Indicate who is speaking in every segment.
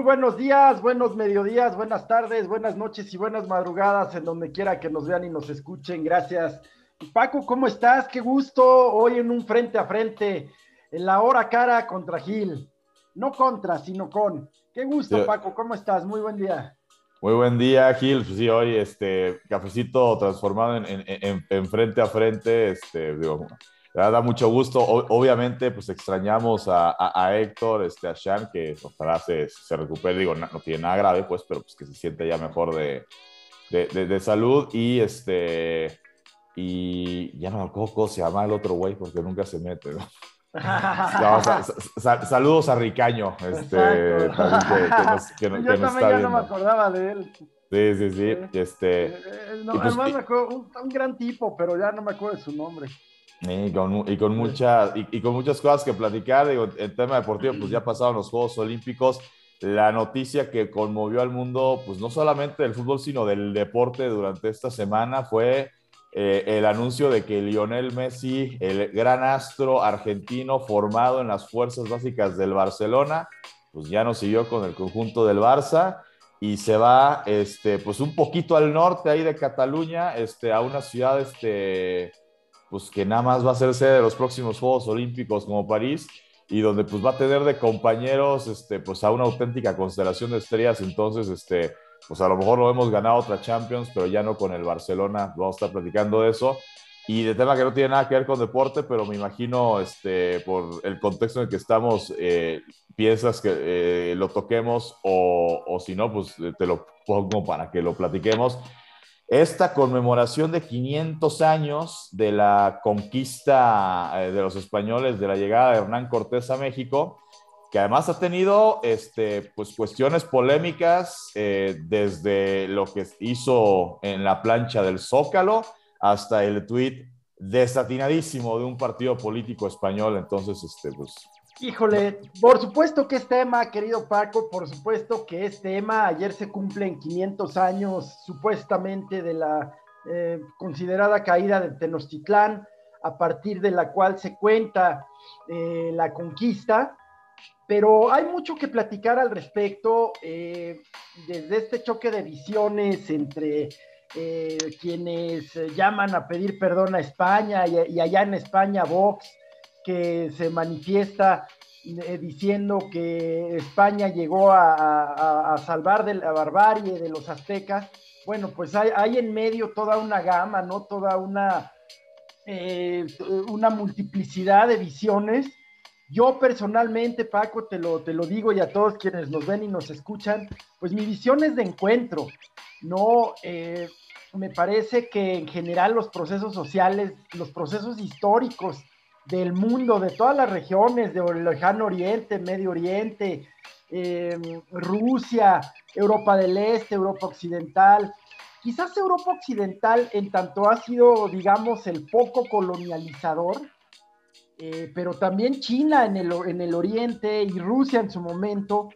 Speaker 1: Muy buenos días, buenos mediodías, buenas tardes, buenas noches y buenas madrugadas en donde quiera que nos vean y nos escuchen. Gracias. Paco, ¿cómo estás? Qué gusto hoy en un frente a frente, en la hora cara contra Gil. No contra, sino con. Qué gusto, Paco, ¿cómo estás? Muy buen día.
Speaker 2: Muy buen día, Gil. Pues sí, hoy este cafecito transformado en, frente a frente. Este, digo, da mucho gusto. obviamente, pues extrañamos a, Héctor, este, a Sean, que ojalá se, se recupere. Digo, no, tiene nada grave, pues, pero pues que se siente ya mejor de, de, salud. Y este. Y ya no me acuerdo cómo se llama el otro güey, porque nunca se mete, ¿no? saludos a Ricaño. Este,
Speaker 1: que, Yo también ya no me acordaba de él.
Speaker 2: Sí, sí, sí. Este,
Speaker 1: eh, eh, pues, además me acuerdo, un, gran tipo, pero ya no me acuerdo de su nombre.
Speaker 2: Y con, y con, mucha, y, con muchas cosas que platicar, digo, el tema deportivo, pues ya pasaron los Juegos Olímpicos. La noticia que conmovió al mundo, pues no solamente del fútbol, sino del deporte durante esta semana fue eh, el anuncio de que Lionel Messi, el gran astro argentino formado en las fuerzas básicas del Barcelona, pues ya no siguió con el conjunto del Barça y se va este, pues un poquito al norte ahí de Cataluña, este, a una ciudad este, pues que nada más va a ser sede de los próximos Juegos Olímpicos como París y donde pues va a tener de compañeros este, pues a una auténtica constelación de estrellas, entonces este, pues a lo mejor lo hemos ganado otra Champions, pero ya no con el Barcelona, vamos a estar platicando de eso. Y de tema que no tiene nada que ver con deporte, pero me imagino, este, por el contexto en el que estamos, eh, piensas que eh, lo toquemos o, o si no, pues te lo pongo para que lo platiquemos esta conmemoración de 500 años de la conquista eh, de los españoles, de la llegada de Hernán Cortés a México, que además ha tenido este, pues, cuestiones polémicas eh, desde lo que hizo en la plancha del Zócalo hasta el tuit desatinadísimo de un partido político español. Entonces, este, pues,
Speaker 1: Híjole, por supuesto que es tema, querido Paco, por supuesto que es tema. Ayer se cumplen 500 años supuestamente de la eh, considerada caída de Tenochtitlán, a partir de la cual se cuenta eh, la conquista. Pero hay mucho que platicar al respecto, eh, desde este choque de visiones entre quienes llaman a pedir perdón a España y allá en España Vox que se manifiesta eh, diciendo que España llegó a, salvar de la barbarie de los aztecas. Bueno, pues hay, en medio toda una gama, ¿no? Toda una, eh, una multiplicidad de visiones. Yo personalmente, Paco, te lo, te lo digo y a todos quienes nos ven y nos escuchan, pues mi visión es de encuentro, ¿no? Eh, me parece que en general los procesos sociales, los procesos históricos del mundo, de todas las regiones, del lejano oriente, Medio Oriente, em, Rusia, Europa del Este, Europa Occidental. Quizás Europa Occidental en tanto ha sido, digamos, el poco colonializador, eh, pero también China en el, en el Oriente y Rusia en su momento,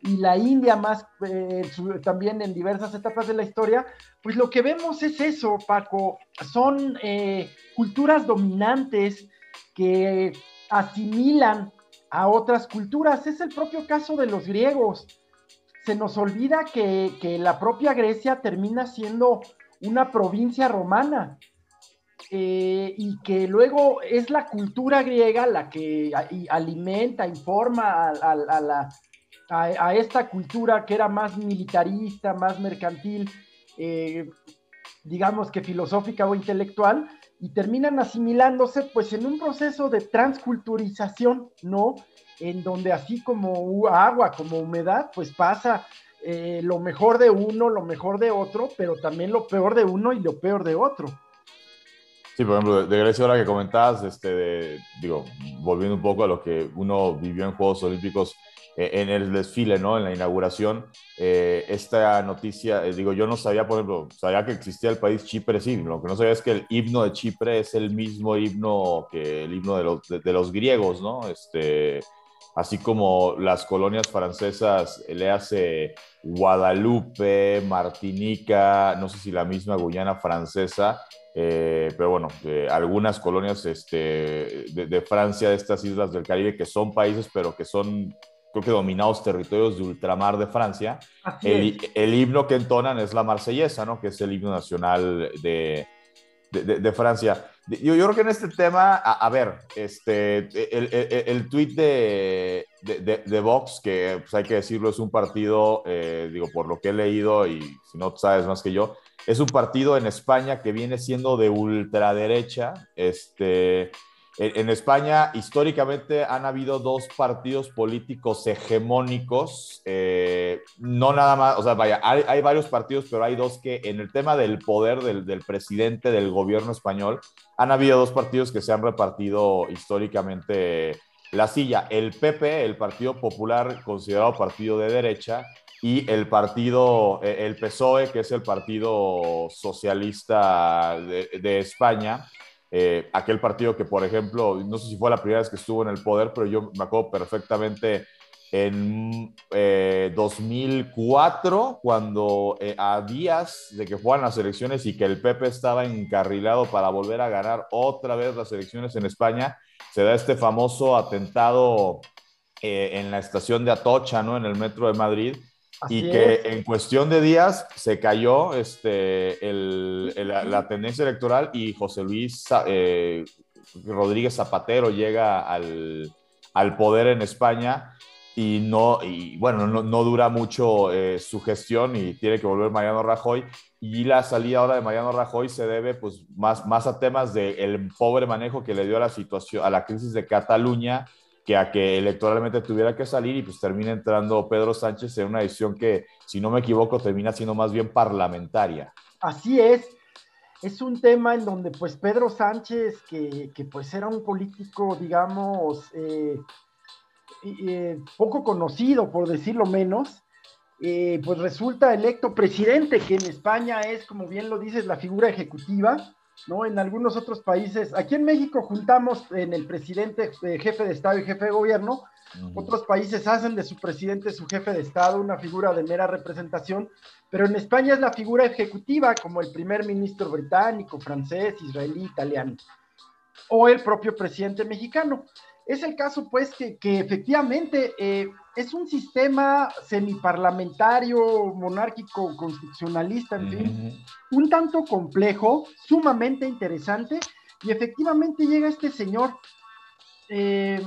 Speaker 1: y la India más eh, también en diversas etapas de la historia, pues lo que vemos es eso, Paco, son eh, culturas dominantes que asimilan a otras culturas. Es el propio caso de los griegos. Se nos olvida que, la propia Grecia termina siendo una provincia romana eh, y que luego es la cultura griega la que alimenta, informa a, esta cultura que era más militarista, más mercantil, eh, digamos que filosófica o intelectual, y terminan asimilándose pues en un proceso de transculturización, ¿no? En donde así como agua, como humedad, pues pasa eh, lo mejor de uno, lo mejor de otro, pero también lo peor de uno y lo peor de otro.
Speaker 2: Sí, por ejemplo, de Grecia ahora que comentabas, este, digo, volviendo un poco a lo que uno vivió en Juegos Olímpicos, en el desfile, ¿no? En la inauguración, eh, esta noticia, eh, digo, yo no sabía, por ejemplo, sabía que existía el país Chipre, sí, lo que no sabía es que el himno de Chipre es el mismo himno que el himno de los, de, los griegos, ¿no? Este, así como las colonias francesas, le hace Guadalupe, Martinica, no sé si la misma Guyana francesa, pero bueno, algunas colonias este, de, Francia, de estas islas del Caribe, que son países, pero que son creo que dominados territorios de ultramar de Francia, el, el, himno que entonan es la marsellesa, ¿no? Que es el himno nacional de, de, de, Francia. Yo, yo, creo que en este tema, a, ver, este, el, el, el tweet de, de, de, Vox, que pues hay que decirlo, es un partido, eh, digo, por lo que he leído y si no sabes más que yo, es un partido en España que viene siendo de ultraderecha, este, en España, históricamente, han habido dos partidos políticos hegemónicos. Eh, no nada más, o sea, vaya, hay, varios partidos, pero hay dos que en el tema del poder del, presidente del gobierno español, han habido dos partidos que se han repartido históricamente la silla. El PP, el Partido Popular, considerado partido de derecha, y el partido, eh, el PSOE, que es el Partido Socialista de España eh, aquel partido que, por ejemplo, no sé si fue la primera vez que estuvo en el poder, pero yo me acuerdo perfectamente en 2004, eh, cuando eh, a días de que fueran las elecciones y que el PP estaba encarrilado para volver a ganar otra vez las elecciones en España, se da este famoso atentado en la estación de Atocha, ¿no? En el metro de Madrid, y que en cuestión de días se cayó este, la, tendencia electoral y José Luis eh, Rodríguez Zapatero llega al, poder en España y no, y bueno, no, dura mucho eh, su gestión y tiene que volver Mariano Rajoy. Y la salida ahora de Mariano Rajoy se debe pues más, más a temas del pobre manejo que le dio a la situación, a la crisis de Cataluña que a que electoralmente tuviera que salir y pues termina entrando Pedro Sánchez en una decisión que, si no me equivoco, termina siendo más bien parlamentaria.
Speaker 1: Así es. Es un tema en donde pues Pedro Sánchez, que, que pues era un político, digamos, eh, eh, poco conocido, por decirlo menos, eh, pues resulta electo presidente, que en España es, como bien lo dices, la figura ejecutiva, ¿no? En algunos otros países, aquí en México juntamos en el presidente, eh, jefe de Estado y jefe de gobierno, otros países hacen de su presidente su jefe de Estado, una figura de mera representación, pero en España es la figura ejecutiva, como el primer ministro británico, francés, israelí, italiano, o el propio presidente mexicano. Es el caso, pues, que, efectivamente eh, es un sistema semiparlamentario, monárquico, constitucionalista, en fin, un tanto complejo, sumamente interesante, y efectivamente llega este señor. Eh,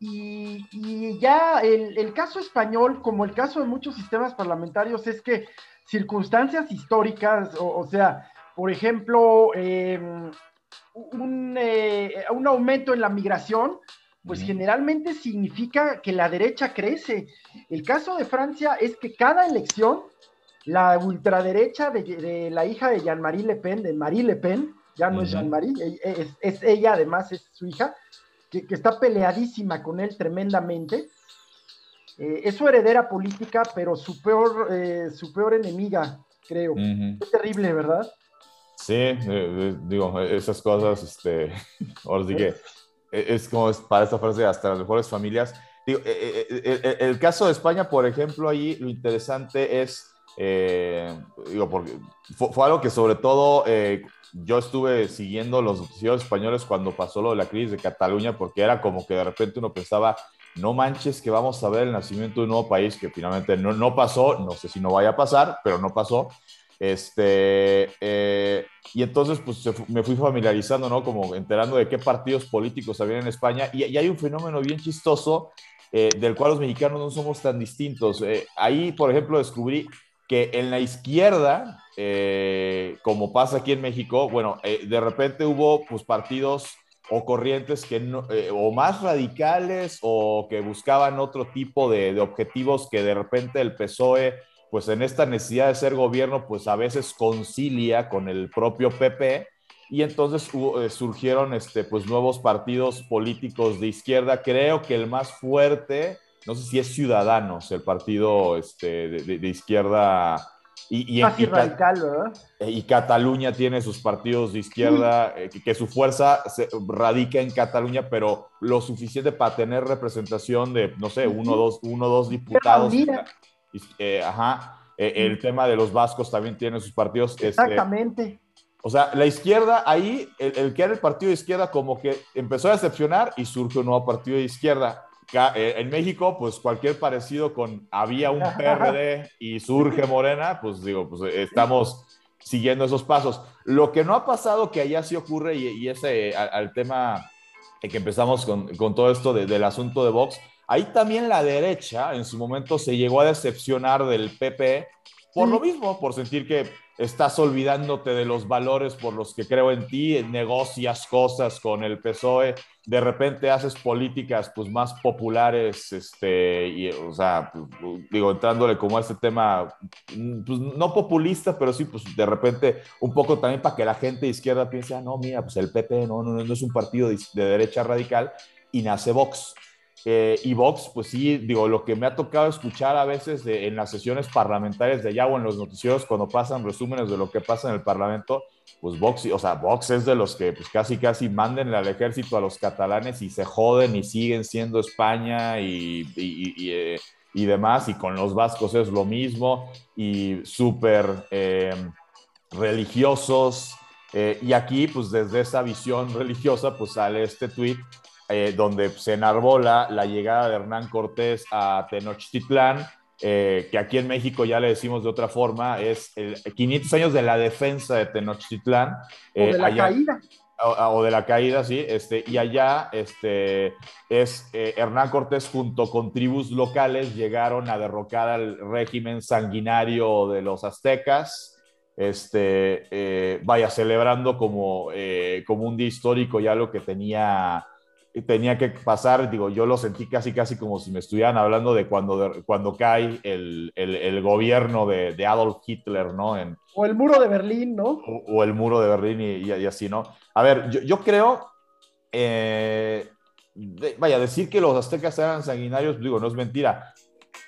Speaker 1: y, ya el, caso español, como el caso de muchos sistemas parlamentarios, es que circunstancias históricas, o, sea, por ejemplo, eh, un, un, aumento en la migración, pues generalmente significa que la derecha crece. El caso de Francia es que cada elección, la ultraderecha de, la hija de Jean-Marie Le Pen, de Marie Le Pen, ya no es Jean-Marie, e, e, es, ella además, es su hija, que, está peleadísima con él tremendamente. Eh, es su heredera política, pero su peor, eh, su peor enemiga, creo. Es terrible, ¿verdad?
Speaker 2: Sí, eh, digo, esas cosas, este, ahora sí que es como para esta frase hasta las mejores familias. Digo, e, e, el, caso de España, por ejemplo, ahí lo interesante es, eh, digo, porque fue, algo que sobre todo eh, yo estuve siguiendo los noticieros españoles cuando pasó lo de la crisis de Cataluña, porque era como que de repente uno pensaba, no manches que vamos a ver el nacimiento de un nuevo país que finalmente no, no pasó, no sé si no vaya a pasar, pero no pasó. Este, eh, y entonces, pues me fui familiarizando, ¿no? Como enterando de qué partidos políticos había en España. Y, y hay un fenómeno bien chistoso eh, del cual los mexicanos no somos tan distintos. Eh, ahí, por ejemplo, descubrí que en la izquierda, como pasa aquí en México, bueno, de repente hubo pues partidos o corrientes que no, o más radicales o que buscaban otro tipo de, de objetivos que de repente el PSOE pues en esta necesidad de ser gobierno, pues a veces concilia con el propio PP y entonces eh, surgieron este, pues nuevos partidos políticos de izquierda. Creo que el más fuerte, no sé si es Ciudadanos, el partido este, de, izquierda. Y, y,
Speaker 1: ¿verdad?
Speaker 2: Eh, y Cataluña tiene sus partidos de izquierda, eh, que, su fuerza se radica en Cataluña, pero lo suficiente para tener representación de, no sé, uno o uno, dos diputados. Eh, ajá, eh, el tema de los vascos también tiene sus partidos. Este,
Speaker 1: Exactamente.
Speaker 2: o sea, la izquierda, ahí, el, que era el partido de izquierda, como que empezó a decepcionar y surge un nuevo partido de izquierda. eh, en México, pues cualquier parecido con había un PRD y surge Morena, pues digo, pues estamos siguiendo esos pasos. Lo que no ha pasado, que allá sí ocurre, y, ese al, tema que empezamos con, con todo esto del asunto de Vox, ahí también la derecha en su momento se llegó a decepcionar del PP por lo mismo, por sentir que estás olvidándote de los valores por los que creo en ti, negocias cosas con el PSOE, de repente haces políticas pues más populares, este, y, o sea, digo, entrándole como a este tema, pues no populista, pero sí, pues de repente un poco también para que la gente de izquierda piense, ah, no, mira, pues el PP no, no, no es un partido de, de derecha radical y nace Vox. Eh, y Vox, pues sí, digo, lo que me ha tocado escuchar a veces en las sesiones parlamentarias de allá o en los noticieros cuando pasan resúmenes de lo que pasa en el Parlamento, pues Vox, o sea, Vox es de los que pues casi casi manden al ejército a los catalanes y se joden y siguen siendo España y, y, eh, demás, y con los vascos es lo mismo, y súper eh, religiosos. y aquí, pues desde esa visión religiosa, pues sale este tweet eh, donde se enarbola la llegada de Hernán Cortés a Tenochtitlán, eh, que aquí en México ya le decimos de otra forma, es el 500 años de la defensa de Tenochtitlán.
Speaker 1: o de la caída.
Speaker 2: O, de la caída, sí, este, y allá este, es eh, Hernán Cortés junto con tribus locales llegaron a derrocar al régimen sanguinario de los aztecas, este, vaya, celebrando como, como un día histórico ya lo que tenía tenía que pasar, digo, yo lo sentí casi, casi como si me estuvieran hablando de cuando, cuando cae el, el, gobierno de, de, Adolf Hitler, ¿no? En,
Speaker 1: o el muro de Berlín, ¿no?
Speaker 2: O, el muro de Berlín y, y, así, ¿no? A ver, yo, yo creo, eh, vaya, decir que los aztecas eran sanguinarios, digo, no es mentira.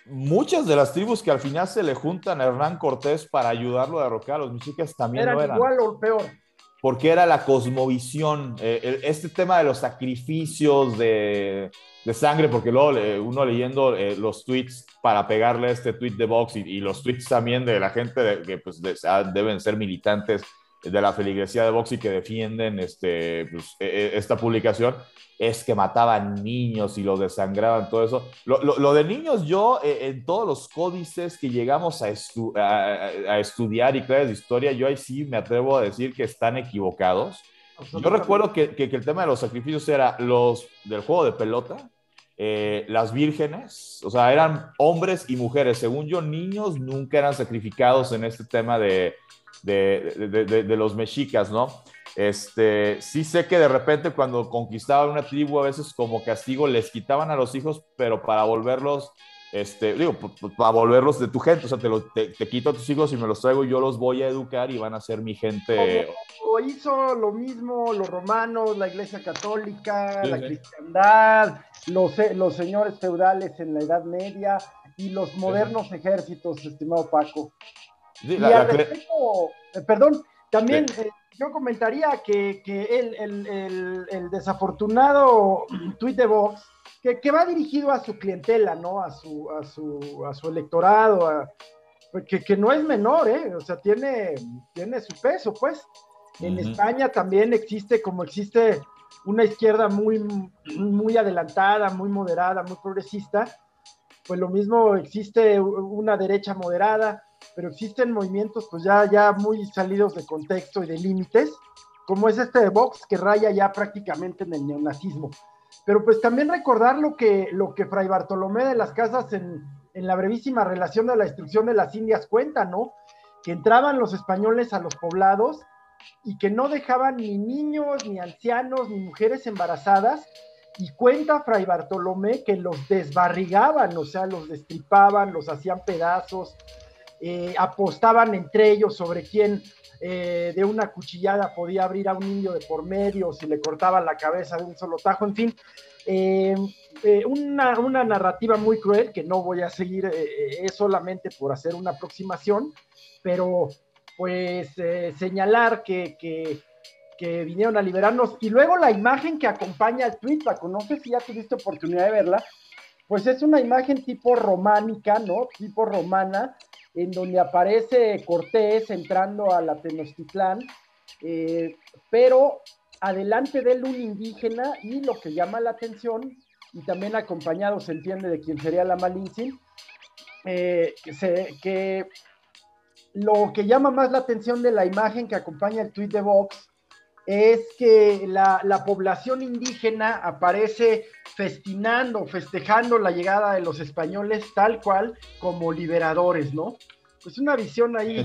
Speaker 2: Muchas de las tribus que al final se le juntan a Hernán Cortés para ayudarlo a derrocar a los mexicas también
Speaker 1: eran
Speaker 2: lo eran.
Speaker 1: igual o peor
Speaker 2: porque era la cosmovisión, eh, este tema de los sacrificios de, sangre, porque luego uno leyendo eh, los tweets para pegarle este tweet de Vox y, los tweets también de la gente que pues, deben ser militantes de la feligresía de Vox y que defienden este, pues, e, e, esta publicación, es que mataban niños y los desangraban, todo eso. Lo, de niños, yo eh, en todos los códices que llegamos a, a, estudiar y clases de historia, yo ahí sí me atrevo a decir que están equivocados. Yo recuerdo que, que, el tema de los sacrificios era los del juego de pelota, eh, las vírgenes, o sea, eran hombres y mujeres. Según yo, niños nunca eran sacrificados en este tema de, de, de, los mexicas, ¿no? Este, sí sé que de repente cuando conquistaban una tribu, a veces como castigo les quitaban a los hijos, pero para volverlos, este, digo, para volverlos de tu gente, o sea, te, lo, te, quito a tus hijos y me los traigo, yo los voy a educar y van a ser mi gente.
Speaker 1: O, hizo lo mismo los romanos, la iglesia católica, la cristiandad, los, los señores feudales en la Edad Media y los modernos ejércitos, estimado Paco y al respecto, eh, perdón, también eh, yo comentaría que, el, desafortunado tweet de Vox, que, va dirigido a su clientela, ¿no? A su, a su, a su electorado, que, no es menor, ¿eh? O sea, tiene, tiene su peso, pues. En España también existe, como existe una izquierda muy, muy adelantada, muy moderada, muy progresista, pues lo mismo existe una derecha moderada, pero existen movimientos pues ya, ya muy salidos de contexto y de límites, como es este de Vox que raya ya prácticamente en el neonazismo. Pero pues también recordar lo que, lo que Fray Bartolomé de las Casas en, en la brevísima relación de la destrucción de las Indias cuenta, ¿no? Que entraban los españoles a los poblados y que no dejaban ni niños, ni ancianos, ni mujeres embarazadas, y cuenta Fray Bartolomé que los desbarrigaban, o sea, los destripaban, los hacían pedazos, eh, apostaban entre ellos sobre quién eh, de una cuchillada podía abrir a un niño de por medio, si le cortaban la cabeza de un solo tajo, en fin. Eh, una, una, narrativa muy cruel que no voy a seguir, es solamente por hacer una aproximación, pero pues señalar que, que, que, vinieron a liberarnos. Y luego la imagen que acompaña al tweet, no sé si ya tuviste oportunidad de verla, pues es una imagen tipo románica, ¿no? Tipo romana, en donde aparece Cortés entrando a la Tenochtitlán, eh, pero adelante de él un indígena y lo que llama la atención y también acompañado, se entiende, de quien sería la Malintzin, eh, que, lo que llama más la atención de la imagen que acompaña el tweet de Vox es que la, la, población indígena aparece festinando, festejando la llegada de los españoles tal cual como liberadores, ¿no? Pues una visión ahí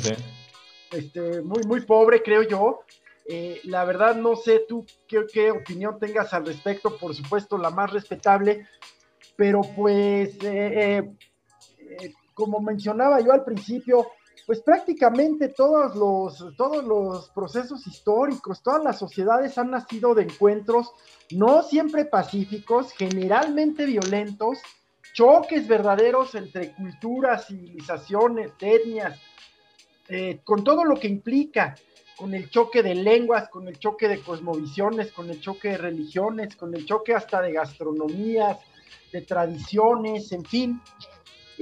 Speaker 1: este, muy, muy pobre, creo yo. Eh, la verdad no sé tú qué, qué, opinión tengas al respecto, por supuesto la más respetable, pero pues eh, eh, como mencionaba yo al principio, pues prácticamente todos los, todos los procesos históricos, todas las sociedades han nacido de encuentros no siempre pacíficos, generalmente violentos, choques verdaderos entre culturas, civilizaciones, etnias, eh, con todo lo que implica, con el choque de lenguas, con el choque de cosmovisiones, con el choque de religiones, con el choque hasta de gastronomías, de tradiciones, en fin,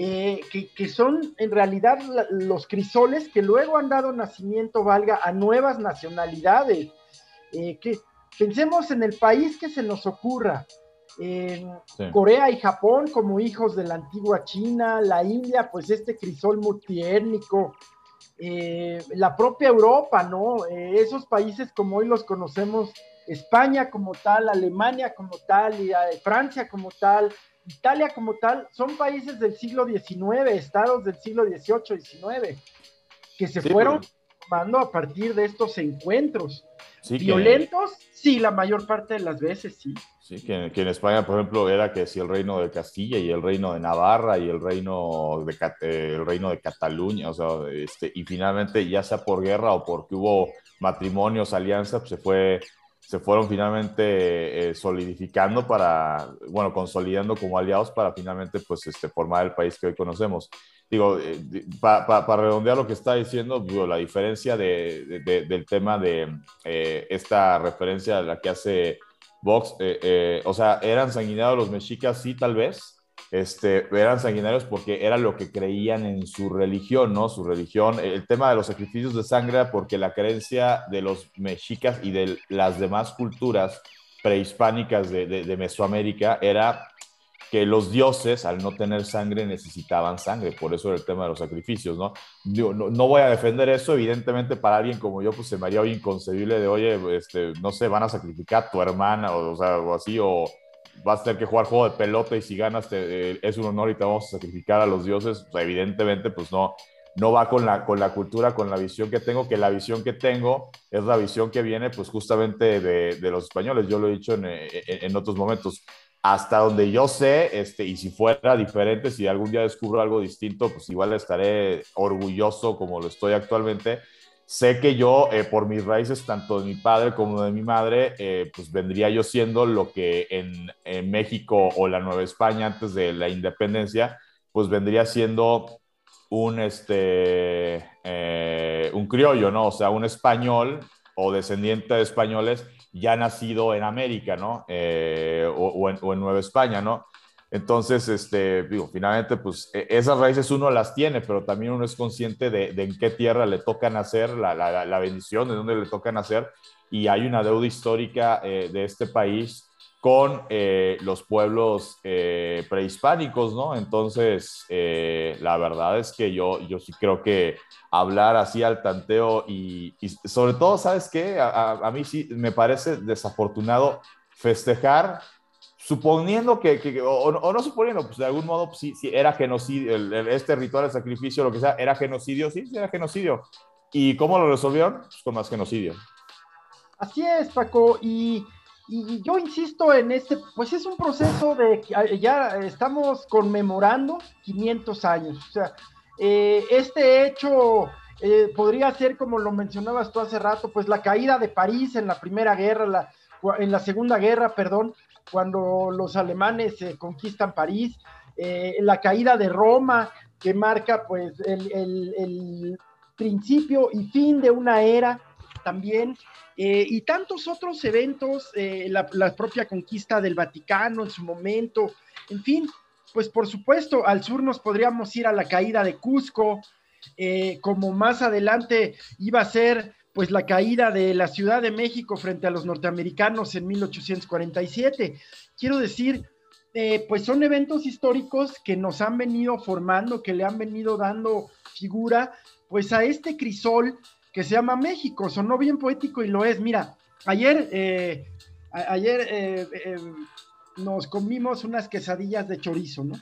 Speaker 1: eh, que, son en realidad los crisoles que luego han dado nacimiento, valga, a nuevas nacionalidades. Eh, que pensemos en el país que se nos ocurra, en Corea y Japón como hijos de la antigua China, la India, pues este crisol multiétnico, eh, la propia Europa, ¿no? Eh, esos países como hoy los conocemos, España como tal, Alemania como tal, y, eh, Francia como tal, Italia como tal, son países del siglo XIX, estados del siglo XVIII, XIX, que se fueron formando a partir de estos encuentros. ¿Violentos? Sí, la mayor parte de las veces sí.
Speaker 2: Sí, que, en España, por ejemplo, era que si el reino de Castilla y el reino de Navarra y el reino de, eh, el reino de Cataluña, o sea, este, y finalmente, ya sea por guerra o porque hubo matrimonios, alianzas, pues se fue se fueron finalmente eh, solidificando para, bueno, consolidando como aliados para finalmente, pues, este, formar el país que hoy conocemos. Digo, eh, para redondear lo que está diciendo, digo, la diferencia de, del tema de eh, esta referencia a la que hace Vox, o sea, ¿eran sanguinarios los mexicas? Sí, tal vez, este, eran sanguinarios porque era lo que creían en su religión, ¿no? Su religión, el tema de los sacrificios de sangre, porque la creencia de los mexicas y de las demás culturas prehispánicas de, Mesoamérica era que los dioses, al no tener sangre, necesitaban sangre, por eso era el tema de los sacrificios, ¿no? no, no, voy a defender eso, evidentemente para alguien como yo, pues se me haría inconcebible de, oye, este, no sé, van a sacrificar a tu hermana, o, o sea, o así, o vas a tener que jugar juego de pelota y si ganas te, eh, es un honor y te vamos a sacrificar a los dioses, evidentemente pues no, no va con la, con la cultura, con la visión que tengo, que la visión que tengo es la visión que viene pues justamente de, de los españoles, yo lo he dicho en, en, otros momentos, hasta donde yo sé, este, y si fuera diferente, si algún día descubro algo distinto, pues igual estaré orgulloso como lo estoy actualmente, sé que yo, eh, por mis raíces, tanto de mi padre como de mi madre, eh, pues vendría yo siendo lo que en, México o la Nueva España antes de la independencia, pues vendría siendo un, este, eh, un criollo, ¿no? O sea, un español o descendiente de españoles ya nacido en América, ¿no? o, en, o en Nueva España, ¿no? Entonces, este, digo, finalmente, pues e, esas raíces uno las tiene, pero también uno es consciente de, en qué tierra le toca nacer, la, la, bendición, de dónde le toca nacer, y hay una deuda histórica eh, de este país con eh, los pueblos eh, prehispánicos, ¿no? Entonces, la verdad es que yo, yo sí creo que hablar así al tanteo y, sobre todo, ¿sabes qué? A mí sí me parece desafortunado festejar suponiendo que, o, no suponiendo, pues de algún modo, pues, sí, era genocidio, este ritual de sacrificio, lo que sea, era genocidio, sí, sí era genocidio. ¿Y cómo lo resolvieron? Pues con más genocidio.
Speaker 1: Así es, Paco, y, yo insisto en este, pues es un proceso de, ya estamos conmemorando 500 años, o sea, eh, este hecho eh, podría ser, como lo mencionabas tú hace rato, pues la caída de París en la Primera Guerra, la, en la Segunda Guerra, perdón, cuando los alemanes eh, conquistan París, eh, la caída de Roma, que marca pues el, principio y fin de una era también, eh, y tantos otros eventos, la, la, propia conquista del Vaticano en su momento, en fin, pues por supuesto, al sur nos podríamos ir a la caída de Cusco, como más adelante iba a ser pues la caída de la Ciudad de México frente a los norteamericanos en 1847. Quiero decir, eh, pues son eventos históricos que nos han venido formando, que le han venido dando figura, pues a este crisol que se llama México. Sonó bien poético y lo es. Mira, ayer, eh, ayer eh, nos comimos unas quesadillas de chorizo, ¿no?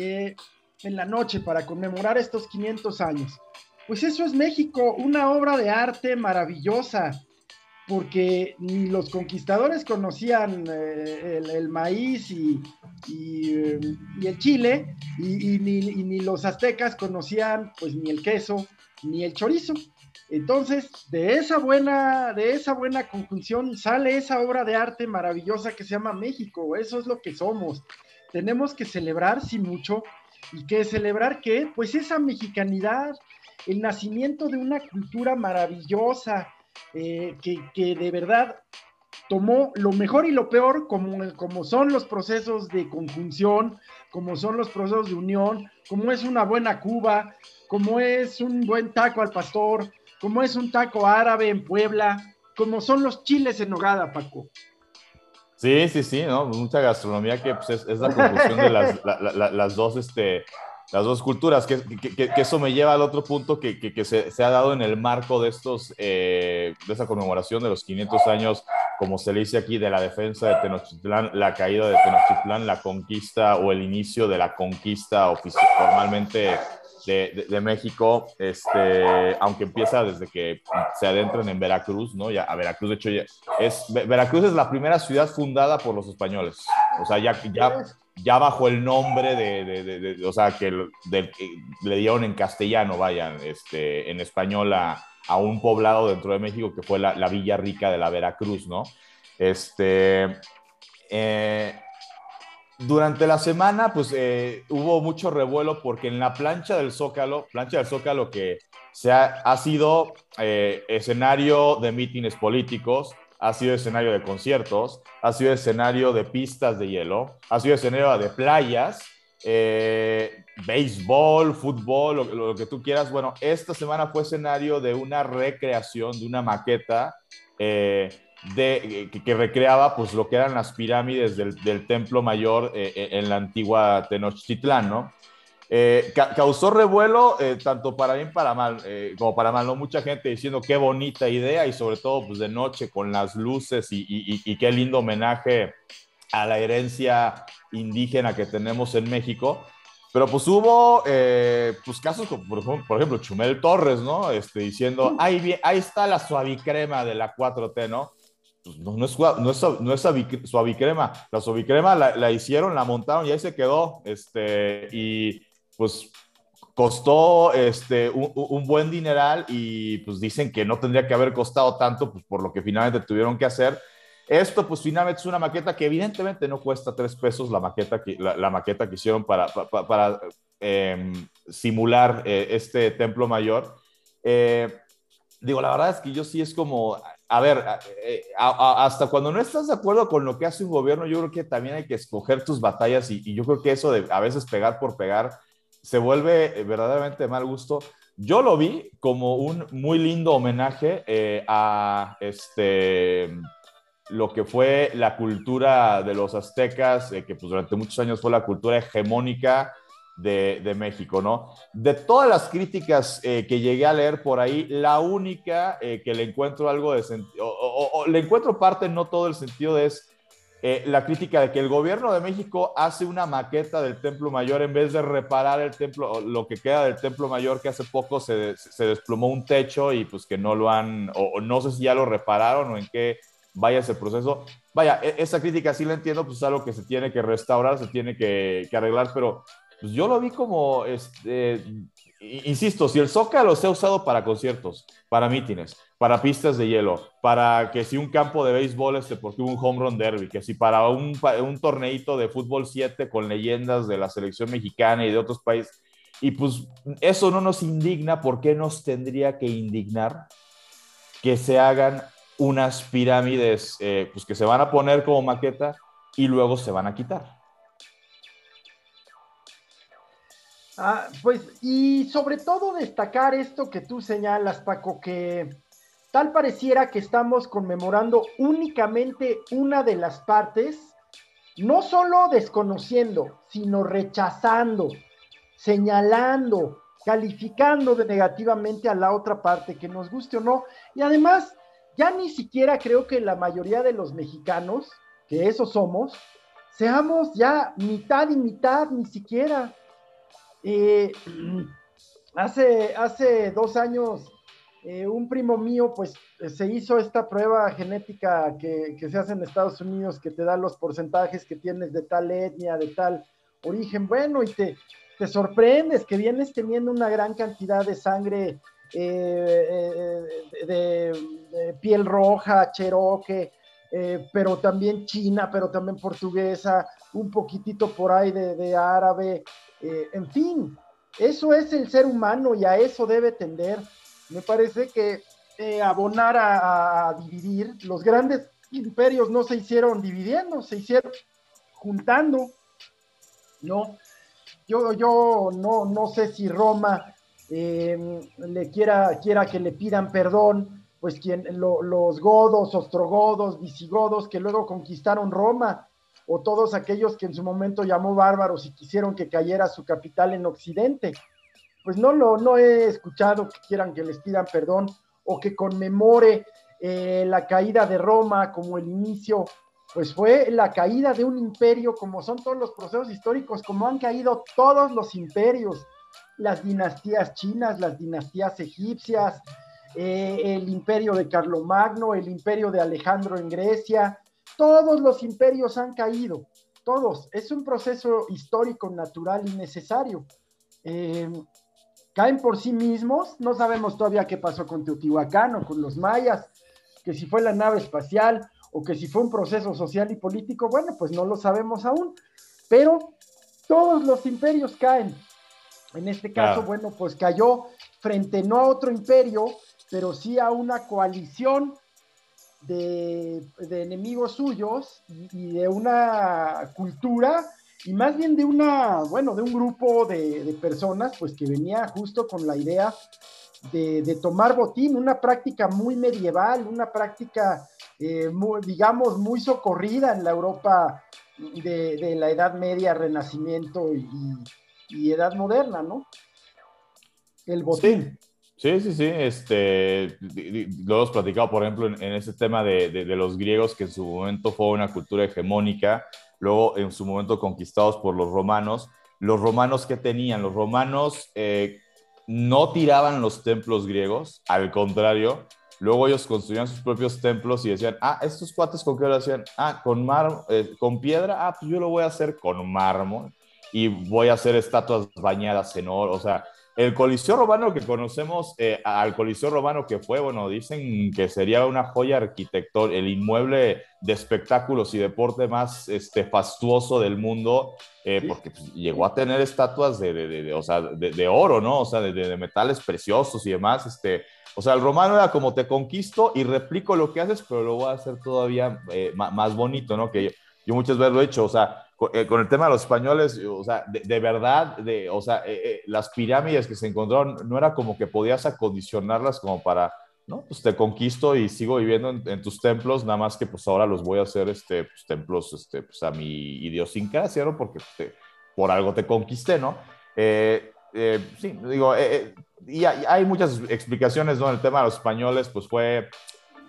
Speaker 1: en la noche para conmemorar estos 500 años. Pues eso es México, una obra de arte maravillosa, porque ni los conquistadores conocían eh, el, maíz y, el chile, y, ni, los aztecas conocían pues ni el queso ni el chorizo. Entonces, de esa buena, de esa buena conjunción sale esa obra de arte maravillosa que se llama México. Eso es lo que somos. Tenemos que celebrar, sin mucho, y que celebrar que, pues esa mexicanidad, el nacimiento de una cultura maravillosa, eh, que, de verdad tomó lo mejor y lo peor, como, como son los procesos de conjunción, como son los procesos de unión, como es una buena Cuba, como es un buen taco al pastor, como es un taco árabe en Puebla, como son los chiles en nogada, Paco.
Speaker 2: Sí, sí, sí, ¿no? Mucha gastronomía que pues, es, la conjunción de las, las dos, este, las dos culturas, que, que, que, eso me lleva al otro punto que, se, se, ha dado en el marco de, estos, eh, de esa conmemoración de los 500 años, como se le dice aquí, de la defensa de Tenochtitlán, la caída de Tenochtitlán, la conquista o el inicio de la conquista formalmente de, de, México, este, aunque empieza desde que se adentran en Veracruz, ¿no? Ya, a Veracruz, de hecho, ya es, Veracruz es la primera ciudad fundada por los españoles, o sea, ya, ya ya bajo el nombre de, o sea, que le dieron en castellano, vayan, este, en español a, un poblado dentro de México que fue la, Villa Rica de la Veracruz, ¿no? Este, eh, durante la semana, pues eh, hubo mucho revuelo porque en la plancha del Zócalo, plancha del Zócalo que se ha, sido eh, escenario de mítines políticos, ha sido escenario de conciertos, ha sido escenario de pistas de hielo, ha sido escenario de playas, eh, béisbol, fútbol, lo, que tú quieras. Bueno, esta semana fue escenario de una recreación, de una maqueta eh, de, que, recreaba pues lo que eran las pirámides del, Templo Mayor eh, en la antigua Tenochtitlán, ¿no? Eh, causó revuelo eh, tanto para bien para mal, eh, como para mal, ¿no? Mucha gente diciendo qué bonita idea y sobre todo pues de noche con las luces y, y, qué lindo homenaje a la herencia indígena que tenemos en México. Pero pues hubo pues casos como por ejemplo, Chumel Torres, ¿no? Este, diciendo, ahí, ahí está la suavicrema de la 4T, ¿no? Pues no, no, es, no, es, no es suavicrema, la suavicrema la, la, hicieron, la montaron y ahí se quedó. Este, y pues costó este, un, buen dineral y pues dicen que no tendría que haber costado tanto pues, por lo que finalmente tuvieron que hacer. Esto pues finalmente es una maqueta que evidentemente no cuesta tres pesos la maqueta que, la, maqueta que hicieron para, para, em, simular eh, este templo mayor. Eh, digo, la verdad es que yo sí es como, a ver, eh, hasta cuando no estás de acuerdo con lo que hace un gobierno, yo creo que también hay que escoger tus batallas y, y yo creo que eso de a veces pegar por pegar se vuelve eh, verdaderamente mal gusto. Yo lo vi como un muy lindo homenaje eh, a este, lo que fue la cultura de los aztecas, eh, que pues durante muchos años fue la cultura hegemónica de, de México, ¿no? De todas las críticas que llegué a leer por ahí, la única que le encuentro algo de sentido, o, le encuentro parte, no todo el sentido, es eh, la crítica de que el gobierno de México hace una maqueta del Templo Mayor en vez de reparar el templo, lo que queda del Templo Mayor, que hace poco se, se desplomó un techo y pues que no lo han, o, no sé si ya lo repararon o en qué vaya ese proceso. Vaya, e, esa crítica sí la entiendo, pues es algo que se tiene que restaurar, se tiene que, que arreglar, pero pues yo lo vi como, este, insisto, si el Zócalo se ha usado para conciertos, para mítines, para pistas de hielo, para que si un campo de béisbol es deportivo, un home run derby, que si para un, un torneito de fútbol 7 con leyendas de la selección mexicana y de otros países, y pues eso no nos indigna, ¿por qué nos tendría que indignar que se hagan unas pirámides eh, pues que se van a poner como maqueta y luego se van a quitar?
Speaker 1: Ah, pues, y sobre todo destacar esto que tú señalas, Paco, que Tal pareciera que estamos conmemorando únicamente una de las partes no solo desconociendo, sino rechazando, señalando, calificando de negativamente a la otra parte, que nos guste o no. Y además, ya ni siquiera creo que la mayoría de los mexicanos, que eso somos, seamos ya mitad y mitad, ni siquiera. Eh, hace, hace dos años, eh, un primo mío, pues se hizo esta prueba genética que, que, se hace en Estados Unidos, que te da los porcentajes que tienes de tal etnia, de tal origen. Bueno, y te, te sorprendes que vienes teniendo una gran cantidad de sangre eh, de, piel roja, cheroque, eh, pero también china, pero también portuguesa, un poquitito por ahí de, árabe, eh, en fin, eso es el ser humano y a eso debe tender. Me parece que abonar a, dividir, los grandes imperios no se hicieron dividiendo, se hicieron juntando, ¿no? Yo, yo no, no sé si Roma em, le quiera, quiera que le pidan perdón, pues quien, los godos, ostrogodos, visigodos que luego conquistaron Roma, o todos aquellos que en su momento llamó bárbaros y quisieron que cayera su capital en Occidente. Pues no lo no he escuchado que quieran que les pidan perdón o que conmemore eh, la caída de Roma como el inicio pues fue la caída de un imperio, como son todos los procesos históricos, como han caído todos los imperios, las dinastías chinas, las dinastías egipcias, eh, el imperio de Carlomagno, el imperio de Alejandro en Grecia, todos los imperios han caído, todos. Es un proceso histórico, natural y necesario. Eh, caen por sí mismos, no sabemos todavía qué pasó con Teotihuacán o con los mayas, que si fue la nave espacial o que si fue un proceso social y político, bueno, pues no lo sabemos aún, pero todos los imperios caen. En este caso, bueno, pues cayó frente no a otro imperio, pero sí a una coalición de, enemigos suyos y, de una cultura y más bien de una, bueno, de un grupo de, personas, pues que venía justo con la idea de, tomar botín, una práctica muy medieval, una práctica eh, digamos, muy socorrida en la Europa de, la Edad Media, Renacimiento y, Edad Moderna, ¿no? El botín.
Speaker 2: Sí, sí, Este, lo hemos platicado, por ejemplo, en, ese tema de, los griegos, que en su momento fue una cultura hegemónica, luego en su momento conquistados por los romanos. Los romanos, ¿qué tenían? Los romanos eh, no tiraban los templos griegos, al contrario, Luego ellos construían sus propios templos y decían, ah, estos cuates con qué lo hacían, ah, con mar, eh, con piedra, ah, pues yo lo voy a hacer con mármol y voy a hacer estatuas bañadas en oro, o sea, el Coliseo Romano que conocemos, eh, al Coliseo Romano que fue, bueno, dicen que sería una joya arquitectónica, el inmueble de espectáculos y deporte más este, fastuoso del mundo, eh, porque pues, llegó a tener estatuas de, de, de, o sea, de, oro, ¿no? O sea, de, metales preciosos y demás. Este, o sea, el romano era como te conquisto y replico lo que haces, pero lo voy a hacer todavía eh, más bonito, ¿no? Que yo, yo muchas veces lo he hecho, o sea, eh, con, el tema de los españoles, o sea, de, verdad, de, o sea, eh, eh, las pirámides que se encontraron, no era como que podías acondicionarlas como para, ¿no? Pues te conquisto y sigo viviendo en, tus templos, nada más que pues ahora los voy a hacer, este, pues, templos, este, pues a mi idiosincrasia, ¿no? Porque por algo te conquisté, ¿no? sí, digo, y hay, hay, muchas explicaciones, ¿no? El tema de los españoles, pues fue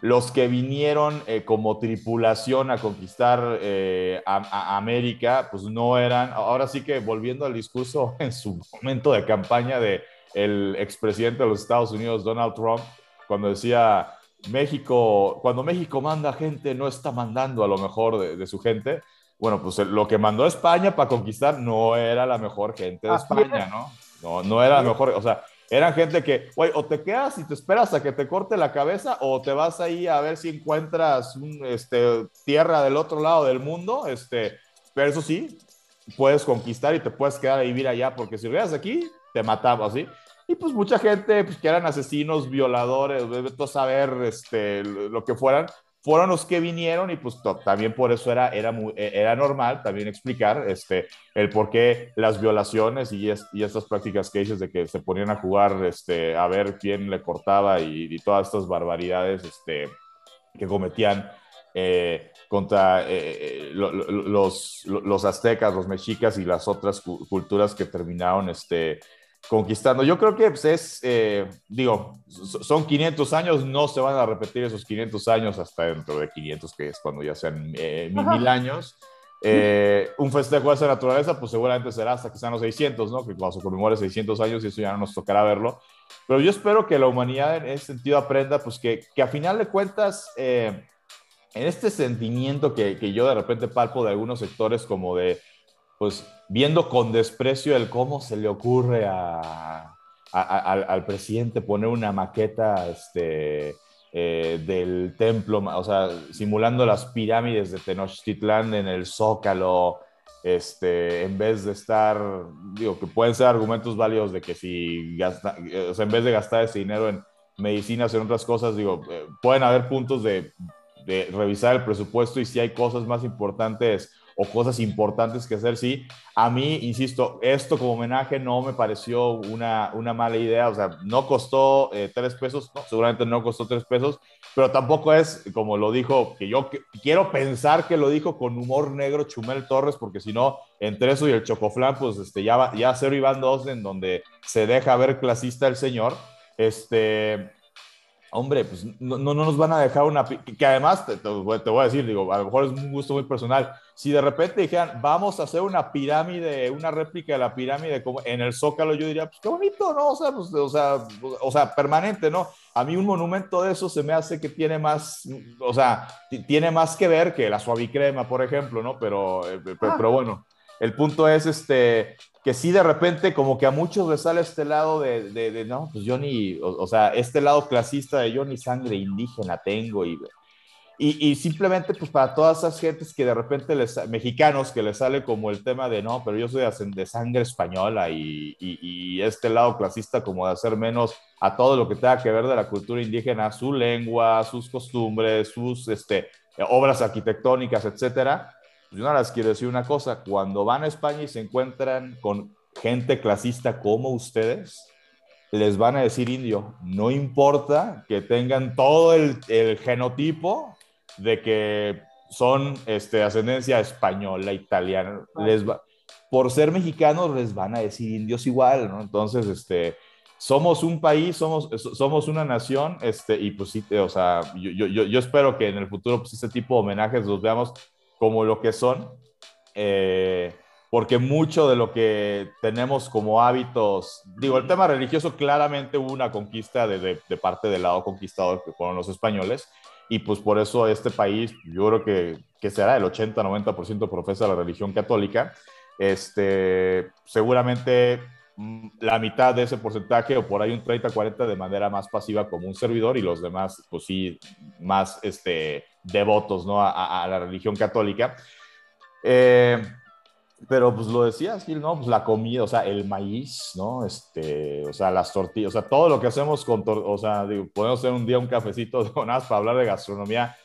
Speaker 2: los que vinieron eh, como tripulación a conquistar eh, a, América, pues no eran, ahora sí que volviendo al discurso en su momento de campaña de el expresidente de los Estados Unidos, Donald Trump, cuando decía México, cuando México manda gente, no está mandando a lo mejor de, su gente. Bueno, pues lo que mandó España para conquistar no era la mejor gente de España, ¿no? No, no era la mejor, o sea, eran gente que, güey, o te quedas y te esperas a que te corte la cabeza o te vas ahí a ver si encuentras este, tierra del otro lado del mundo. Este, pero eso sí, puedes conquistar y te puedes quedar a vivir allá porque si vivías aquí, te mataba, ¿sí? Y pues mucha gente pues, que eran asesinos, violadores, a saber este, lo que fueran, fueron los que vinieron y pues también por eso era, era, e, era normal también explicar este, el por qué las violaciones y, y estas prácticas que dices de que se ponían a jugar este, a ver quién le cortaba y, todas estas barbaridades este, que cometían eh, contra eh, los, los, aztecas, los mexicas y las otras culturas que terminaron este, conquistando. Yo creo que pues, es, digo, son 500 años, no se van a repetir esos 500 años hasta dentro de 500, que es cuando ya sean mil años. Eh, un festejo de esa naturaleza, pues seguramente será hasta que sean los 600, ¿no? Que cuando se conmemore 600 años y eso ya no nos tocará verlo. Pero yo espero que la humanidad en ese sentido aprenda, pues que, que a final de cuentas, eh, en este sentimiento que, que, yo de repente palpo de algunos sectores como de, pues viendo con desprecio el cómo se le ocurre a, al, presidente poner una maqueta, este eh, del templo, o sea, simulando las pirámides de Tenochtitlán en el Zócalo, este, en vez de estar, digo, que pueden ser argumentos válidos de que si gasta, o sea, en vez de gastar ese dinero en medicinas, en otras cosas, digo, eh, pueden haber puntos de, de revisar el presupuesto y si hay cosas más importantes o cosas importantes que hacer, sí. A mí, insisto, esto como homenaje no me pareció una, una mala idea, o sea, no costó eh, tres pesos, seguramente no costó tres pesos, pero tampoco es como lo dijo, que yo quiero pensar que lo dijo con humor negro Chumel Torres, porque si no, entre eso y el Chocoflán, pues este, ya, ya cero y van dos en donde se deja ver clasista el señor, este, hombre, pues no, no, nos van a dejar una... Que además, te, voy a decir, digo, a lo mejor es un gusto muy personal. Si de repente dijeran, vamos a hacer una pirámide, una réplica de la pirámide como en el Zócalo, yo diría, pues qué bonito, ¿no? O sea, pues, o sea, o sea, permanente, ¿no? A mí un monumento de eso se me hace que tiene más, o sea, tiene más que ver que la suavicrema, por ejemplo, ¿no? Pero, eh, pero, pero bueno, el punto es, este, que sí de repente como que a muchos les sale este lado de, de, no, pues yo ni, o, sea, este lado clasista de yo ni sangre indígena tengo y, y, y, simplemente pues para todas esas gentes que de repente les, mexicanos que les sale como el tema de no, pero yo soy de, sangre española y, y, este lado clasista como de hacer menos a todo lo que tenga que ver de la cultura indígena, su lengua, sus costumbres, sus este, obras arquitectónicas, etcétera yo no les quiero decir una cosa, cuando van a España y se encuentran con gente clasista como ustedes, les van a decir indio, no importa que tengan todo el, genotipo de que son este, ascendencia española, italiana, les va, por ser mexicanos les van a decir indios igual, ¿no? Entonces, este, somos un país, somos, somos una nación, este, y pues sí, o sea, yo, yo, yo espero que en el futuro, pues este tipo de homenajes los veamos como lo que son, eh, porque mucho de lo que tenemos como hábitos, digo, el tema religioso claramente hubo una conquista de, parte del lado conquistador que fueron los españoles, y pues por eso este país, yo creo que, que será el 80-90% profesa la religión católica, este, seguramente mm, la mitad de ese porcentaje o por ahí un 30-40 de manera más pasiva como un servidor y los demás, pues sí, más este, devotos ¿no? a, la religión católica. Eh, pero pues lo decía Gil, ¿no? Pues la comida, o sea, el maíz, ¿no? Este, o sea, las tortillas, o sea, todo lo que hacemos con, o sea, digo, podemos hacer un día un cafecito de para hablar de gastronomía,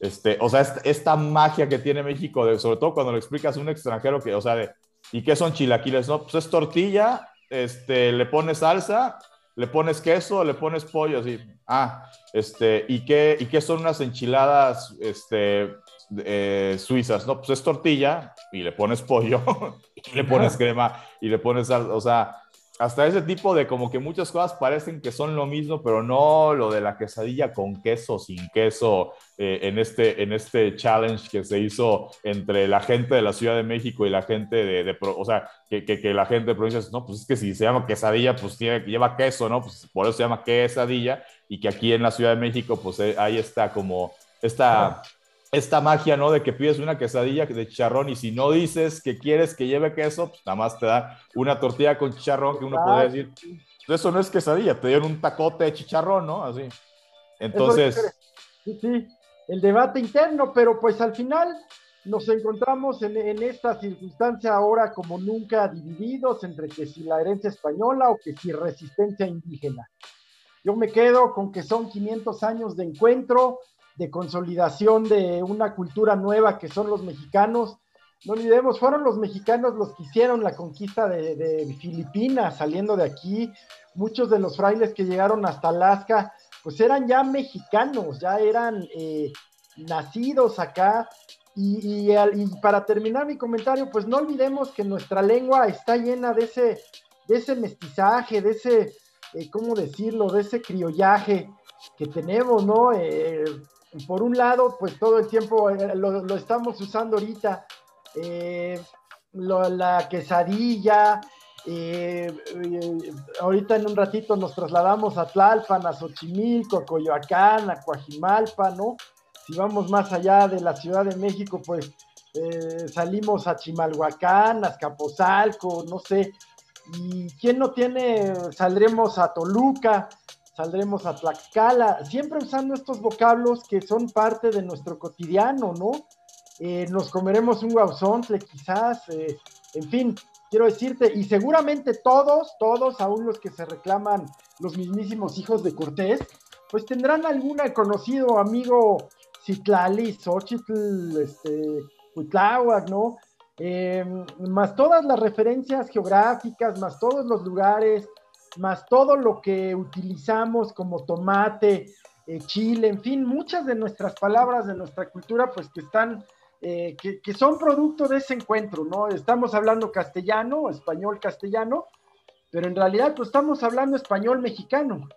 Speaker 2: este, o sea, esta, magia que tiene México, de, sobre todo cuando lo explicas a un extranjero que, o sea, de, ¿y qué son chilaquiles? No, pues es tortilla, este, le pones salsa, le pones queso, le pones pollo, así, ah, este, ¿y qué, y qué son unas enchiladas este, eh, suizas? No, pues es tortilla y le pones pollo, y le pones crema y le pones, o sea, hasta ese tipo de como que muchas cosas parecen que son lo mismo, pero no lo de la quesadilla con queso, sin queso, eh, en, este, en este challenge que se hizo entre la gente de la Ciudad de México y la gente de, o sea, que, que, la gente de provincias, no, pues es que si se llama quesadilla, pues tiene, lleva queso, ¿no? Pues por eso se llama quesadilla, y que aquí en la Ciudad de México, pues eh, ahí está como esta esta magia, ¿no? De que pides una quesadilla de chicharrón y si no dices que quieres que lleve queso, pues nada más te da una tortilla con chicharrón que uno puede decir, eso no es quesadilla, te dieron un tacote de chicharrón, ¿no? Así. Entonces...
Speaker 1: Sí, sí, el debate interno, pero pues al final nos encontramos en, en, esta circunstancia ahora como nunca divididos entre que si la herencia española o que si resistencia indígena. Yo me quedo con que son 500 años de encuentro, de consolidación de una cultura nueva que son los mexicanos. No olvidemos, fueron los mexicanos los que hicieron la conquista de, Filipinas saliendo de aquí. Muchos de los frailes que llegaron hasta Alaska, pues eran ya mexicanos, ya eran eh, nacidos acá. Y, para terminar mi comentario, pues no olvidemos que nuestra lengua está llena de ese, de ese mestizaje, de ese, eh, ¿cómo decirlo?, de ese criollaje que tenemos, ¿no? Eh, por un lado, pues todo el tiempo eh, lo, estamos usando ahorita, la quesadilla, ahorita en un ratito nos trasladamos a Tlalpan, a Xochimilco, a Coyoacán, a Coajimalpa, ¿no? Si vamos más allá de la Ciudad de México, pues salimos a Chimalhuacán, a Azcapotzalco, no sé, y quién no tiene, saldremos a Toluca, saldremos a Tlaxcala, siempre usando estos vocablos que son parte de nuestro cotidiano, ¿no? Eh, nos comeremos un guauzontle quizás, eh, en fin, quiero decirte, y seguramente todos, todos, aún los que se reclaman los mismísimos hijos de Cortés, pues tendrán algún conocido amigo Citlali, Xochitl, este, Huitláhuac, ¿no? Em, más todas las referencias geográficas, más todos los lugares, más todo lo que utilizamos como tomate, eh, chile, en fin, muchas de nuestras palabras de nuestra cultura, pues que están, eh, que, son producto de ese encuentro, ¿no? Estamos hablando castellano, español castellano, pero en realidad pues estamos hablando español mexicano.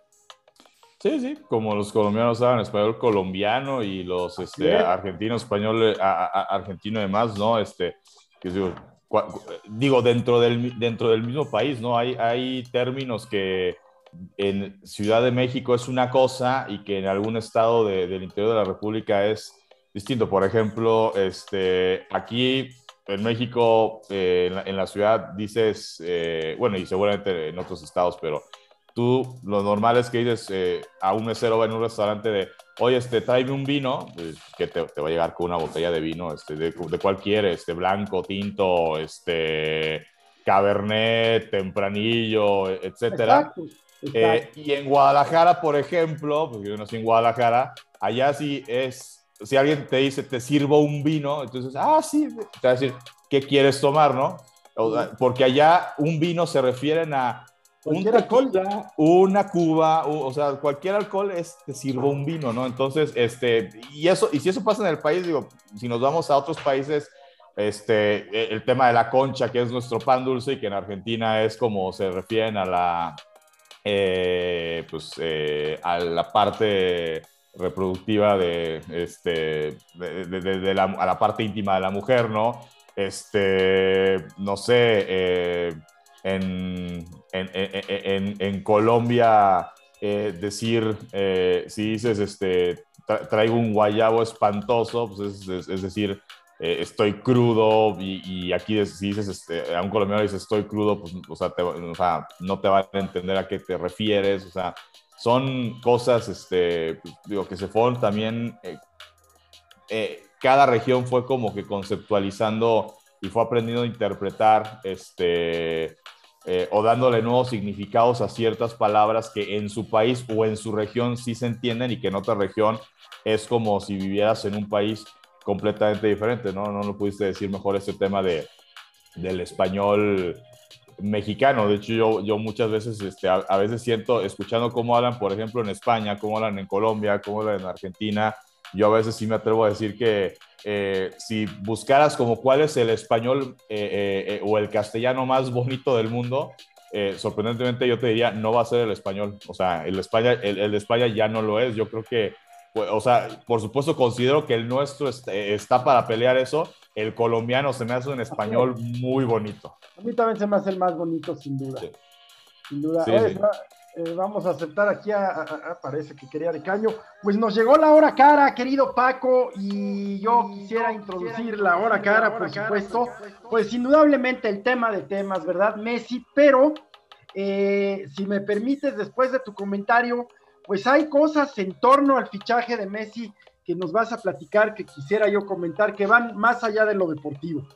Speaker 2: Sí, sí, como los colombianos hablan español colombiano y los este, argentinos español argentino además, ¿no? Este, digo, digo dentro, del, dentro del mismo país, ¿no? Hay, hay términos que en Ciudad de México es una cosa y que en algún estado del interior de la República es distinto. Por ejemplo, este, aquí en México, eh, en, la, ciudad dices, eh, bueno, y seguramente en otros estados, pero tú lo normal es que dices eh, a un mesero en un restaurante de, oye, este, tráeme un vino, pues, que te, va a llegar con una botella de vino, este, de, de cuál quieres, este, blanco, tinto, este, cabernet, tempranillo, etcétera. Eh, y en Guadalajara, por ejemplo, porque yo no estoy en Guadalajara, allá sí es, si alguien te dice, te sirvo un vino, entonces, ah, sí, te va a decir, ¿qué quieres tomar, no? Porque allá un vino se refieren a un tequila, una cuba, o, sea, cualquier alcohol es, te sirvo un vino, ¿no? Entonces, este, y eso, y si eso pasa en el país, digo, si nos vamos a otros países, este, e, el tema de la concha, que es nuestro pan dulce y que en Argentina es como se refieren a la, eh, pues, eh, a la parte reproductiva de, este, de, la, a la parte íntima de la mujer, ¿no? Este, no sé, eh, en, en, Colombia eh, decir, eh, si dices, este, traigo un guayabo espantoso, pues es, decir, eh, estoy crudo y, aquí si dices, este, a un colombiano dice estoy crudo, pues, o sea, no te van a entender a qué te refieres, o sea, son cosas, este, digo, que se fueron también, cada región fue como que conceptualizando y fue aprendiendo a interpretar, este, eh, o dándole nuevos significados a ciertas palabras que en su país o en su región sí se entienden y que en otra región es como si vivieras en un país completamente diferente, ¿no? No lo pudiste decir mejor este tema de, del español mexicano. De hecho, yo, yo muchas veces, este, a, veces siento, escuchando cómo hablan, por ejemplo, en España, cómo hablan en Colombia, cómo hablan en Argentina, yo a veces sí me atrevo a decir que eh, si buscaras como cuál es el español eh, eh, o el castellano más bonito del mundo, sorprendentemente yo te diría, no va a ser el español. O sea, el, España, el, de España ya no lo es. Yo creo que, o sea, por supuesto considero que el nuestro está para pelear eso. El colombiano se me hace un español muy bonito.
Speaker 1: A mí también se me hace el más bonito, sin duda. Sin duda. Eh, vamos a aceptar aquí a, parece que quería de caño. Pues nos llegó la hora cara, querido Paco, y yo quisiera introducir la hora cara, por supuesto. Pues indudablemente el tema de temas, ¿verdad? Messi, pero eh, si me permites, después de tu comentario, pues hay cosas en torno al fichaje de Messi que nos vas a platicar, que quisiera yo comentar, que van más allá de lo deportivo.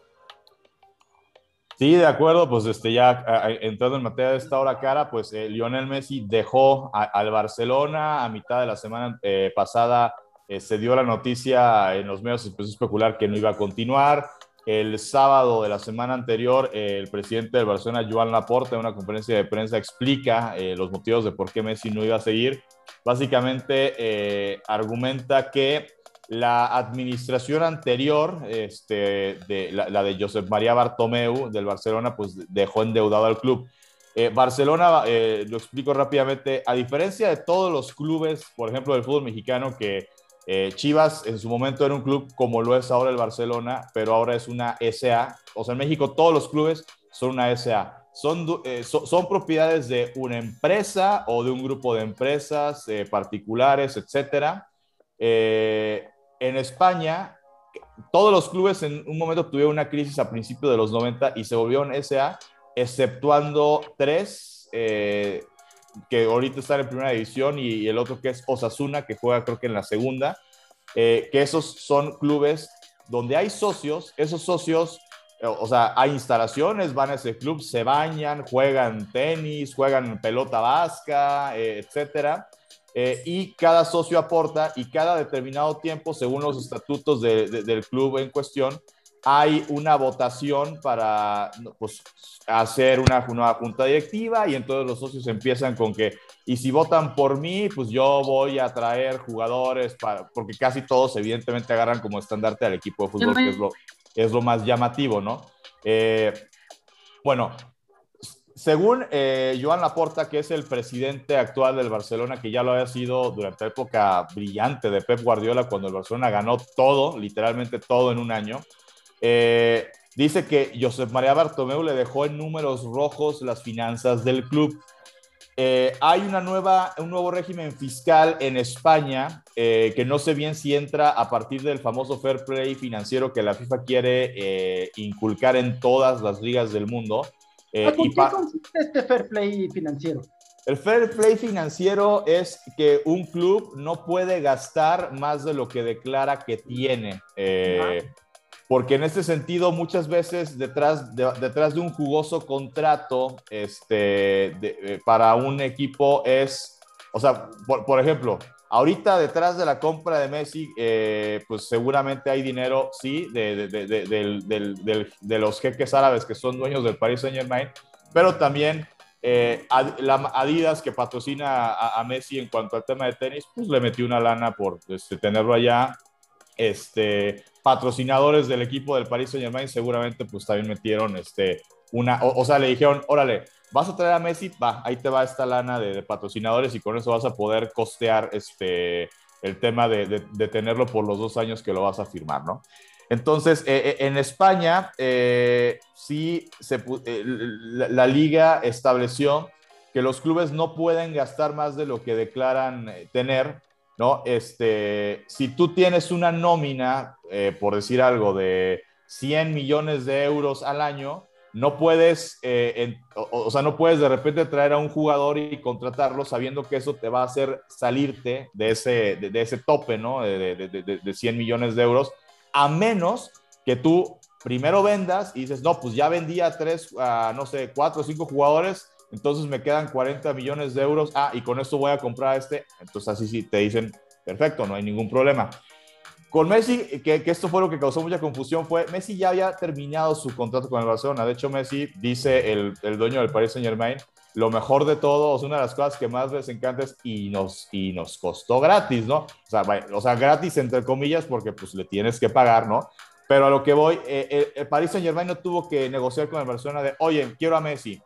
Speaker 2: Sí, de acuerdo, pues este, ya entrando en materia de esta hora cara, pues eh, Lionel Messi dejó al Barcelona a mitad de la semana eh, pasada, eh, se dio la noticia en los medios, empezó a especular que no iba a continuar. El sábado de la semana anterior, el presidente del Barcelona, Joan Laporte, en una conferencia de prensa explica los motivos de por qué Messi no iba a seguir. Básicamente argumenta que la administración anterior, este, de, la, de Josep María Bartomeu del Barcelona, pues dejó endeudado al club. Eh, Barcelona, eh, lo explico rápidamente, a diferencia de todos los clubes, por ejemplo, del fútbol mexicano, que eh, Chivas en su momento era un club como lo es ahora el Barcelona, pero ahora es una SA. O sea, en México todos los clubes son una SA. Son, son propiedades de una empresa o de un grupo de empresas particulares, etcétera. En España, todos los clubes en un momento tuvieron una crisis a principios de los 90 y se volvieron SA exceptuando tres eh, que ahorita están en primera división y, el otro que es Osasuna, que juega creo que en la segunda, eh, que esos son clubes donde hay socios, esos socios, eh, o sea, hay instalaciones, van a ese club, se bañan, juegan tenis, juegan pelota vasca, etcétera. Y cada socio aporta y cada determinado tiempo, según los estatutos del club en cuestión, hay una votación para pues, hacer una nueva junta directiva y entonces los socios empiezan con que, y si votan por mí, pues yo voy a traer jugadores, para, porque casi todos evidentemente agarran como estandarte al equipo de fútbol, que es lo, es lo más llamativo, ¿no? Eh, bueno, según eh, Joan Laporta, que es el presidente actual del Barcelona, que ya lo había sido durante la época brillante de Pep Guardiola, cuando el Barcelona ganó todo, literalmente todo en un año, eh, dice que Josep María Bartomeu le dejó en números rojos las finanzas del club. Eh, hay una nueva, un nuevo régimen fiscal en España que no sé bien si entra a partir del famoso fair play financiero que la FIFA quiere inculcar en todas las ligas del mundo.
Speaker 1: ¿En qué consiste este fair play financiero?
Speaker 2: El fair play financiero es que un club no puede gastar más de lo que declara que tiene porque en este sentido muchas veces detrás de, detrás de un jugoso contrato este, eh, para un equipo es, o sea, por, ejemplo, ahorita detrás de la compra de Messi, eh, pues seguramente hay dinero, sí, de, los jeques árabes que son dueños del Paris Saint Germain, pero también eh, Adidas que patrocina a, Messi en cuanto al tema de tenis, pues le metió una lana por este, tenerlo allá. Este, patrocinadores del equipo del Paris Saint Germain seguramente pues también metieron este, una, o, sea, le dijeron, órale, vas a traer a Messi, va, ahí te va esta lana de, patrocinadores y con eso vas a poder costear este, el tema de, tenerlo por los dos años que lo vas a firmar, ¿no? Entonces, eh, eh, en España, eh, sí, se, la, liga estableció que los clubes no pueden gastar más de lo que declaran tener ¿no? Este, si tú tienes una nómina, por decir algo, de 100 millones de euros al año, no puedes, eh, o, sea, no puedes de repente traer a un jugador y contratarlo sabiendo que eso te va a hacer salirte de ese, de, ese tope, ¿no? De, de, 100 millones de euros, a menos que tú primero vendas y dices, no, pues ya vendí a tres, no sé, cuatro o cinco jugadores, entonces me quedan 40 millones de euros, ah, y con esto voy a comprar este, entonces así sí te dicen, perfecto, no hay ningún problema. Con Messi, que, esto fue lo que causó mucha confusión, fue Messi ya había terminado su contrato con el Barcelona. De hecho, Messi, dice el, el dueño del Paris Saint Germain, lo mejor de todo, una de las cosas que más les encanta es y nos, y nos costó gratis, ¿no? O sea, o sea, gratis entre comillas porque pues le tienes que pagar, ¿no? Pero a lo que voy, eh, eh, el Paris Saint Germain no tuvo que negociar con el Barcelona de, oye, quiero a Messi,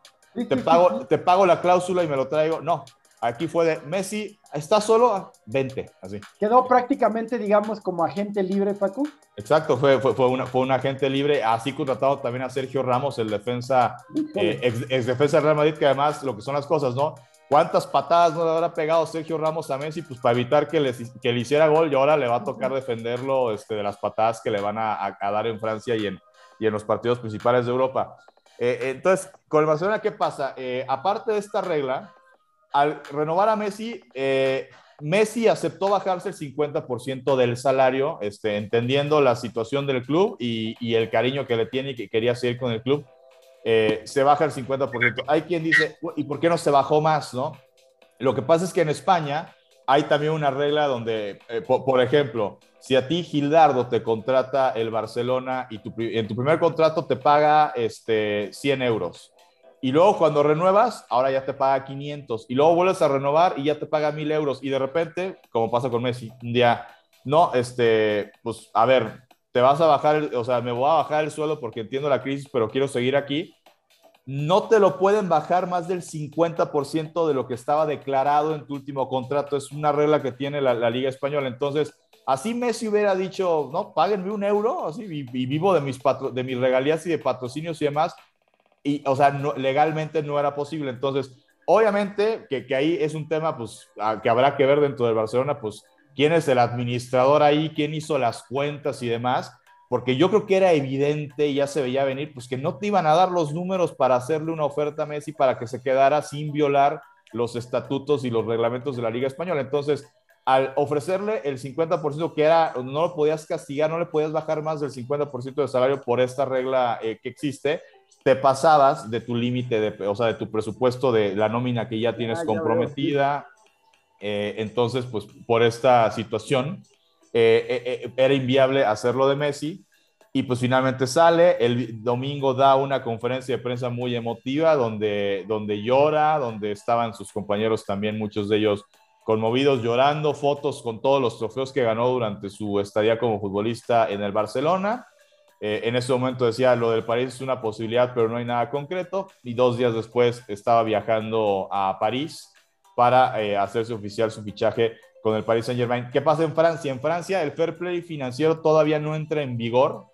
Speaker 2: te pago, te pago la cláusula y me lo traigo. No, aquí fue de Messi, ¿está solo? 20, así.
Speaker 1: Quedó prácticamente, digamos, como agente libre, Paco.
Speaker 2: Exacto, fue, fue, fue, una, fue un agente libre, así contratado también a Sergio Ramos, el defensa, eh, ex, defensa de Real Madrid, que además lo que son las cosas, ¿no? ¿Cuántas patadas no le habrá pegado Sergio Ramos a Messi? Pues para evitar que le, que le hiciera gol y ahora le va a tocar defenderlo este, de las patadas que le van a, a, dar en Francia y en, y en los partidos principales de Europa. Eh, entonces, con el Barcelona, ¿qué pasa? Eh, aparte de esta regla, al renovar a Messi, eh, Messi aceptó bajarse el 50% del salario, este, entendiendo la situación del club y, el cariño que le tiene y que quería seguir con el club. se baja el 50%. Hay quien dice, ¿y por qué no se bajó más? No? Lo que pasa es que en España hay también una regla donde, por, ejemplo, si a ti Gildardo te contrata el Barcelona y en tu primer contrato te paga este, 100 euros. Y luego cuando renuevas, ahora ya te paga 500. Y luego vuelves a renovar y ya te paga 1000 euros. Y de repente, como pasa con Messi, un día no, este, pues a ver, te vas a bajar, o sea, me voy a bajar el suelo porque entiendo la crisis, pero quiero seguir aquí. No te lo pueden bajar más del 50% de lo que estaba declarado en tu último contrato. Es una regla que tiene la, Liga Española. Entonces, así Messi hubiera dicho, no, páguenme un euro, así, y, vivo de mis, de mis regalías y de patrocinios y demás. Y, o sea, legalmente no era posible. Entonces, obviamente que, que ahí es un tema, pues, que habrá que ver dentro del Barcelona, pues, quién es el administrador ahí, quién hizo las cuentas y demás, porque yo creo que era evidente y ya se veía venir, pues que no te iban a dar los números para hacerle una oferta a Messi para que se quedara sin violar los estatutos y los reglamentos de la Liga Española. Entonces, al ofrecerle el 50% que era, no lo podías castigar, no le podías bajar más del 50% de salario por esta regla eh, que existe, te pasabas de tu límite, de, o sea, de tu presupuesto de la nómina que ya tienes ah, comprometida, eh, entonces, pues por esta situación, eh, eh, era inviable hacerlo de Messi. Y pues finalmente sale, el domingo da una conferencia de prensa muy emotiva donde, donde llora, donde estaban sus compañeros también, muchos de ellos conmovidos, llorando, fotos con todos los trofeos que ganó durante su estadía como futbolista en el Barcelona. En ese momento decía, lo del París es una posibilidad, pero no hay nada concreto. Y dos días después estaba viajando a París para eh, hacerse oficial su fichaje con el Paris Saint Germain. ¿Qué pasa en Francia? En Francia el fair play financiero todavía no entra en vigor.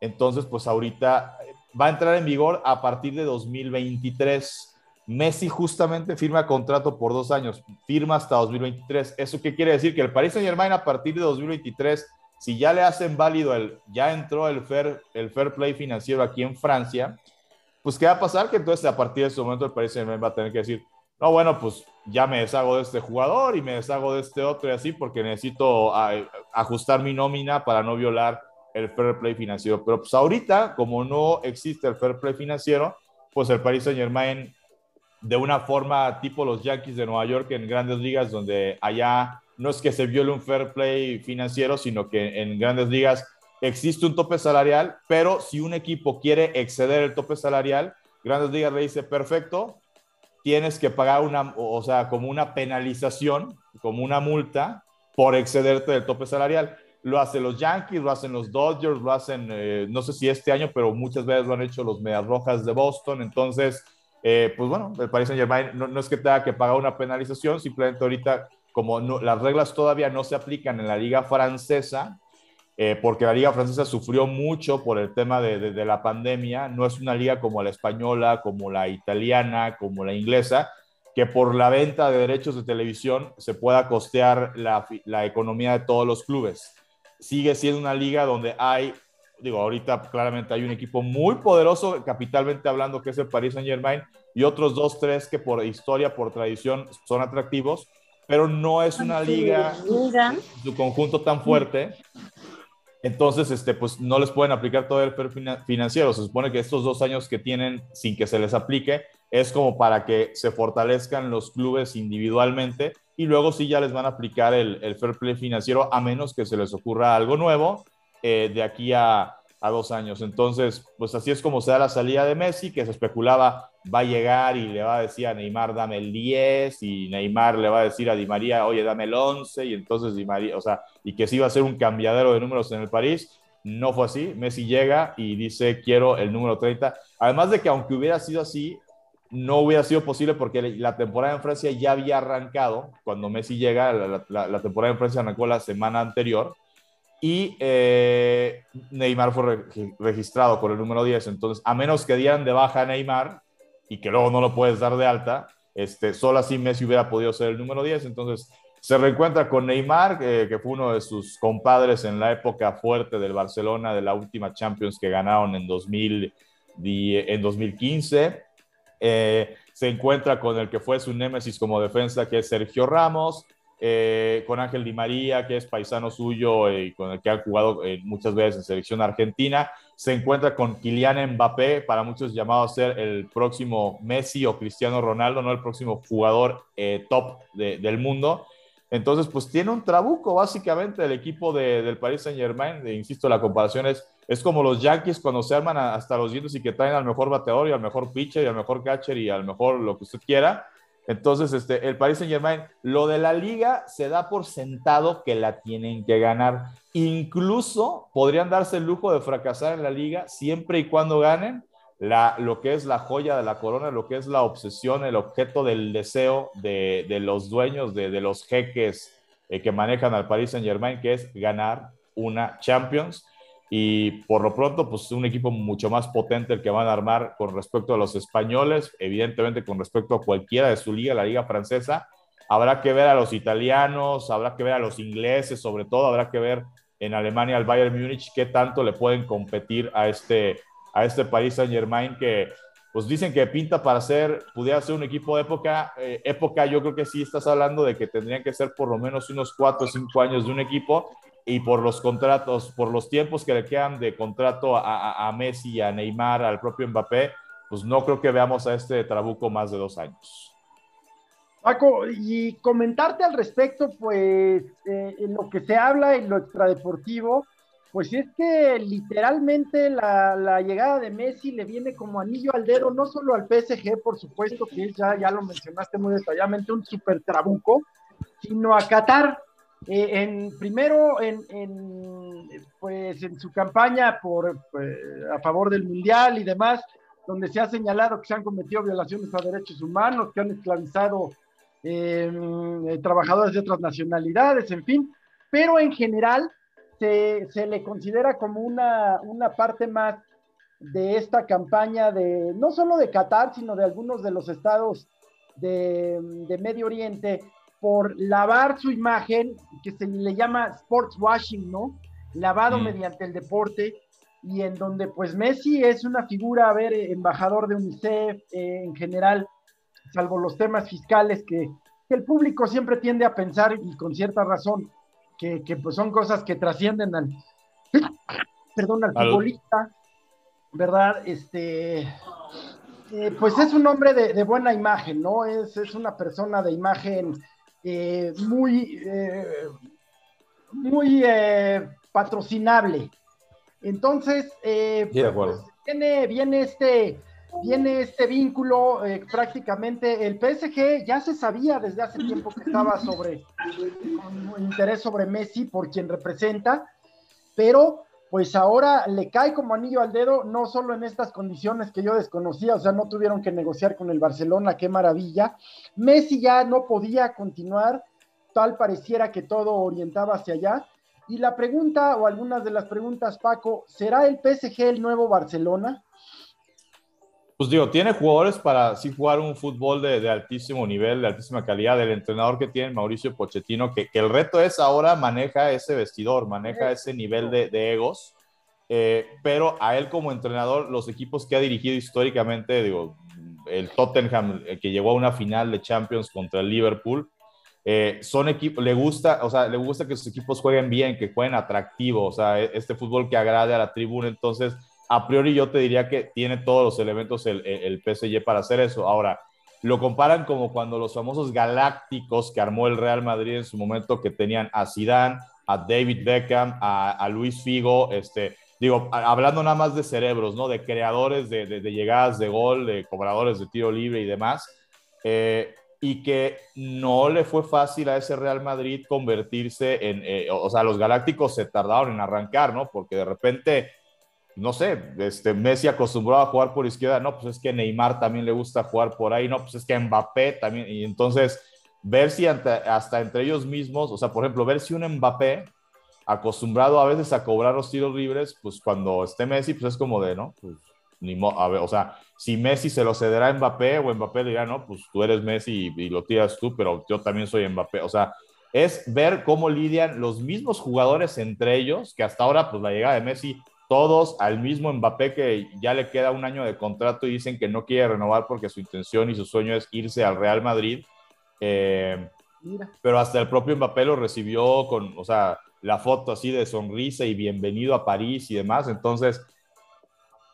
Speaker 2: Entonces, pues ahorita eh, va a entrar en vigor a partir de 2023. Messi justamente firma contrato por dos años, firma hasta 2023. ¿Eso qué quiere decir? Que el Paris Saint Germain a partir de 2023, si ya le hacen válido el, ya entró el fair, el fair play financiero aquí en Francia, pues ¿qué va a pasar? Que entonces a partir de ese momento el Paris Saint Germain va a tener que decir, no, bueno, pues ya me deshago de este jugador y me deshago de este otro y así porque necesito ajustar mi nómina para no violar el fair play financiero. Pero pues ahorita, como no existe el fair play financiero, pues el Paris Saint Germain, de una forma tipo los Yankees de Nueva York en grandes ligas, donde allá no es que se viole un fair play financiero, sino que en grandes ligas existe un tope salarial, pero si un equipo quiere exceder el tope salarial, grandes ligas le dice, perfecto, tienes que pagar una, o sea, como una penalización, como una multa por excederte del tope salarial. Lo hacen los Yankees, lo hacen los Dodgers, lo hacen, eh, no sé si este año, pero muchas veces lo han hecho los Medias Rojas de Boston. Entonces, eh, pues bueno, el Paris Saint Germain no, es que tenga que pagar una penalización, simplemente ahorita, como las reglas todavía no se aplican en la liga francesa, eh, porque la liga francesa sufrió mucho por el tema de, la pandemia. No es una liga como la española, como la italiana, como la inglesa, que por la venta de derechos de televisión se pueda costear la, la economía de todos los clubes. Sigue siendo una liga donde hay, digo, ahorita claramente hay un equipo muy poderoso, capitalmente hablando, que es el Paris Saint Germain, y otros dos, tres que por historia, por tradición, son atractivos, pero no es una liga, su conjunto tan fuerte entonces, este, pues no les pueden aplicar todo el fair financiero. Se supone que estos dos años que tienen sin que se les aplique es como para que se fortalezcan los clubes individualmente y luego sí ya les van a aplicar el, fair play financiero a menos que se les ocurra algo nuevo eh, de aquí a, a dos años. Entonces, pues así es como se da la salida de Messi, que se especulaba va a llegar y le va a decir a Neymar, dame el 10, y Neymar le va a decir a Di María, oye, dame el 11, y entonces Di María, o sea, y que sí iba a ser un cambiadero de números en el París. No fue así. Messi llega y dice, quiero el número 30. Además de que aunque hubiera sido así, no hubiera sido posible porque la temporada en Francia ya había arrancado. Cuando Messi llega, la, temporada en Francia arrancó la semana anterior y eh, Neymar fue registrado con el número 10. Entonces, a menos que dieran de baja a Neymar y que luego no lo puedes dar de alta, este, solo así Messi hubiera podido ser el número 10. Entonces, se reencuentra con Neymar, que fue uno de sus compadres en la época fuerte del Barcelona, de la última Champions que ganaron en, 2000, en 2015. Eh, se encuentra con el que fue su némesis como defensa, que es Sergio Ramos. Eh, con Ángel Di María, que es paisano suyo y con el que ha jugado eh, muchas veces en selección argentina. Se encuentra con Kylian Mbappé, para muchos llamado a ser el próximo Messi o Cristiano Ronaldo, no el próximo jugador eh, top del mundo. Entonces, pues tiene un trabuco básicamente el equipo del Paris Saint Germain. insisto, la comparación es, es como los Yankees cuando se arman hasta los dientes y que traen al mejor bateador y al mejor pitcher y al mejor catcher y al mejor lo que usted quiera Entonces, este, el Paris Saint Germain, lo de la liga se da por sentado que la tienen que ganar. Incluso podrían darse el lujo de fracasar en la liga siempre y cuando ganen la, lo que es la joya de la corona, lo que es la obsesión, el objeto del deseo de, los dueños, de, los jeques eh, que manejan al Paris Saint Germain, que es ganar una Champions y por lo pronto, pues un equipo mucho más potente el que van a armar con respecto a los españoles, evidentemente con respecto a cualquiera de su liga, la liga francesa. Habrá que ver a los italianos, habrá que ver a los ingleses, sobre todo habrá que ver en Alemania al Bayern Múnich qué tanto le pueden competir a este, a este Paris Saint Germain que pues dicen que pinta para ser, pudiera ser un equipo de época, eh, época yo creo que sí estás hablando de que tendrían que ser por lo menos unos cuatro o cinco años de un equipo y por los contratos, por los tiempos que le quedan de contrato a, a, Messi, a Neymar, al propio Mbappé, pues no creo que veamos a este Trabuco más de dos años.
Speaker 1: Paco, y comentarte al respecto, pues eh, en lo que se habla en lo extradeportivo, pues es que literalmente la, llegada de Messi le viene como anillo al dedo, no solo al PSG, por supuesto, que ya, ya lo mencionaste muy detalladamente, un super trabuco, sino a Qatar, eh, en, primero, en, pues, en su campaña por, pues, a favor del Mundial y demás, donde se ha señalado que se han cometido violaciones a derechos humanos, que han esclavizado em, eh, trabajadores de otras nacionalidades, en fin, pero en general se, se le considera como una, una parte más de esta campaña de, no solo de Qatar, sino de algunos de los estados de, de Medio Oriente, por lavar su imagen, que se le llama sports washing, ¿no? Lavado mm. mediante el deporte, y en donde pues Messi es una figura, a ver, embajador de UNICEF eh, en general, salvo los temas fiscales que, el público siempre tiende a pensar, y con cierta razón, que, pues son cosas que trascienden al, perdón, al futbolista, ¿verdad? Este, eh, pues es un hombre de, buena imagen, ¿no? Es, es una persona de imagen eh, muy, eh, muy eh, patrocinable. Entonces, pues, viene, viene, este, viene este vínculo prácticamente. El PSG ya se sabía desde hace tiempo que estaba sobre un interés sobre Messi por quien representa, pero pues ahora le cae como anillo al dedo, no solo en estas condiciones que yo desconocía, o sea, no tuvieron que negociar con el Barcelona, qué maravilla. Messi ya no podía continuar, tal pareciera que todo orientaba hacia allá. Y la pregunta, o algunas de las preguntas, Paco, ¿será el PSG el nuevo Barcelona?
Speaker 2: Pues digo, tiene jugadores para sí jugar un fútbol de, altísimo nivel, de altísima calidad. El entrenador que tiene Mauricio Pochettino, que, el reto es ahora maneja ese vestidor, maneja ese nivel de, egos. Eh, pero a él como entrenador, los equipos que ha dirigido históricamente, digo, el Tottenham, eh, que llegó a una final de Champions contra el Liverpool, eh, son equipos, le gusta, o sea, le gusta que sus equipos jueguen bien, que jueguen atractivo, o sea, e, este fútbol que agrade a la tribuna. Entonces, a priori yo te diría que tiene todos los elementos el, el, PSG para hacer eso. Ahora, lo comparan como cuando los famosos galácticos que armó el Real Madrid en su momento, que tenían a Zidane, a David Beckham, a, Luis Figo, este, digo, hablando nada más de cerebros, ¿no? De creadores de, llegadas de gol, de cobradores de tiro libre y demás. Eh, y que no le fue fácil a ese Real Madrid convertirse en, eh, o sea, los Galácticos se tardaron en arrancar, ¿no? Porque de repente no sé, este, Messi acostumbrado a jugar por izquierda, no, pues es que Neymar también le gusta jugar por ahí, no, pues es que Mbappé también, y entonces ver si hasta entre ellos mismos, o sea, por ejemplo, ver si un Mbappé acostumbrado a veces a cobrar los tiros libres, pues cuando esté Messi, pues es como de, ¿no? Pues ni a ver, o sea, si Messi se lo cederá a Mbappé o Mbappé dirá, no, pues tú eres Messi y, y lo tiras tú, pero yo también soy Mbappé, o sea, es ver cómo lidian los mismos jugadores entre ellos, que hasta ahora, pues la llegada de Messi todos al mismo Mbappé que ya le queda un año de contrato y dicen que no quiere renovar porque su intención y su sueño es irse al Real Madrid. Eh, pero hasta el propio Mbappé lo recibió con, o sea, la foto así de sonrisa y bienvenido a París y demás. Entonces,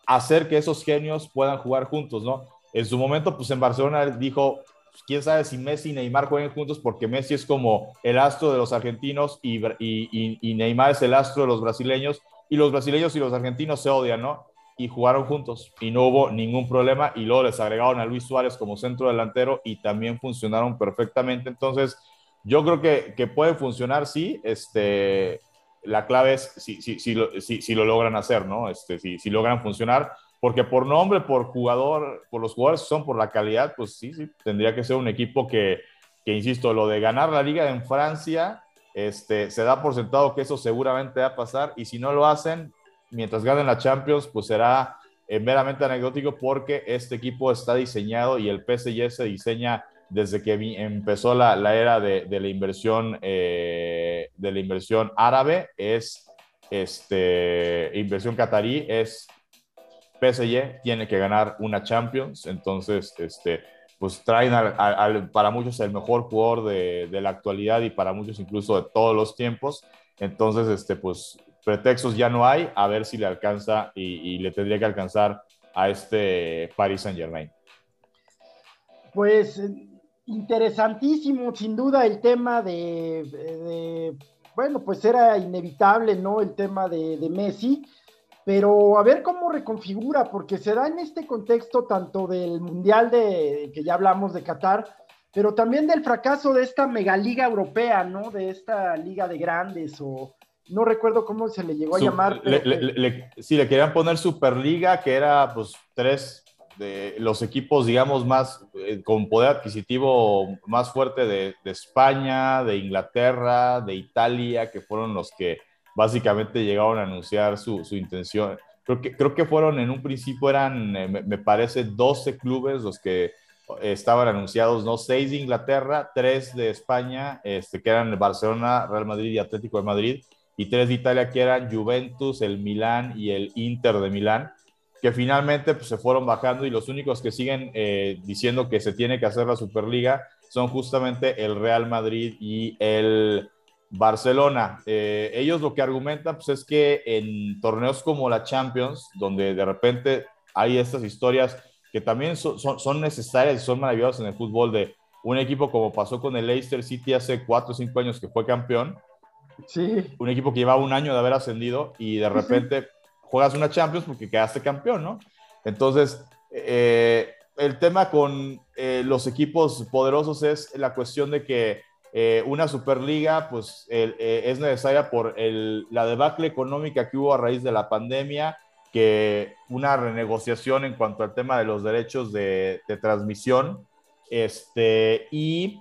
Speaker 2: hacer que esos genios puedan jugar juntos, ¿no? En su momento, pues en Barcelona dijo, pues, quién sabe si Messi y Neymar jueguen juntos porque Messi es como el astro de los argentinos y, y Neymar es el astro de los brasileños y los brasileños y los argentinos se odian, ¿no? y jugaron juntos y no hubo ningún problema y luego les agregaron a Luis Suárez como centro delantero y también funcionaron perfectamente. Entonces, yo creo que, que puede funcionar, sí. Este, la clave es si, si, si, lo, si, lo logran hacer, ¿no? Este, si, logran funcionar, porque por nombre, por jugador, por los jugadores son, por la calidad, pues sí, sí, tendría que ser un equipo que, que insisto, lo de ganar la liga en Francia, este, se da por sentado que eso seguramente va a pasar y si no lo hacen, mientras ganen la Champions, pues será eh, meramente anecdótico porque este equipo está diseñado y el PSG se diseña desde que empezó la, la era de, de, la inversión eh, de la inversión árabe es este inversión catarí es PSG tiene que ganar una Champions entonces este pues traen al, para muchos el mejor jugador de, de, la actualidad y para muchos incluso de todos los tiempos. Entonces este pues pretextos ya no hay. A ver si le alcanza y, y le tendría que alcanzar a este Paris Saint Germain
Speaker 1: pues interesantísimo, sin duda, el tema de, bueno, pues era inevitable, ¿no? El tema de, Messi, pero a ver cómo reconfigura, porque se da en este contexto tanto del Mundial de, que ya hablamos de Qatar, pero también del fracaso de esta megaliga europea, ¿no? De esta liga de grandes o no recuerdo cómo se le llegó a llamar.
Speaker 2: si le querían poner Superliga, que era pues tres de los equipos, digamos, más eh, con poder adquisitivo más fuerte de, España, de Inglaterra, de Italia, que fueron los que básicamente llegaron a anunciar su, intención. Creo que, creo que fueron en un principio, eran, eh, me, parece, 12 clubes los que estaban anunciados, ¿no? Seis de Inglaterra, tres de España, este, que eran Barcelona, Real Madrid y Atlético de Madrid, y tres de Italia, que eran Juventus, el Milán y el Inter de Milán que finalmente pues, se fueron bajando y los únicos que siguen eh, diciendo que se tiene que hacer la Superliga son justamente el Real Madrid y el Barcelona. Eh, ellos lo que argumentan pues, es que en torneos como la Champions, donde de repente hay estas historias que también son, son, necesarias y son maravillosas en el fútbol de un equipo como pasó con el Leicester City hace cuatro o cinco años que fue campeón.
Speaker 1: Sí.
Speaker 2: Un equipo que llevaba un año de haber ascendido y de repente juegas una Champions porque quedaste campeón, ¿no? Entonces, eh, el tema con eh, los equipos poderosos es la cuestión de que eh, una Superliga pues es necesaria por la debacle económica que hubo a raíz de la pandemia, que una renegociación en cuanto al tema de los derechos de, transmisión, este, y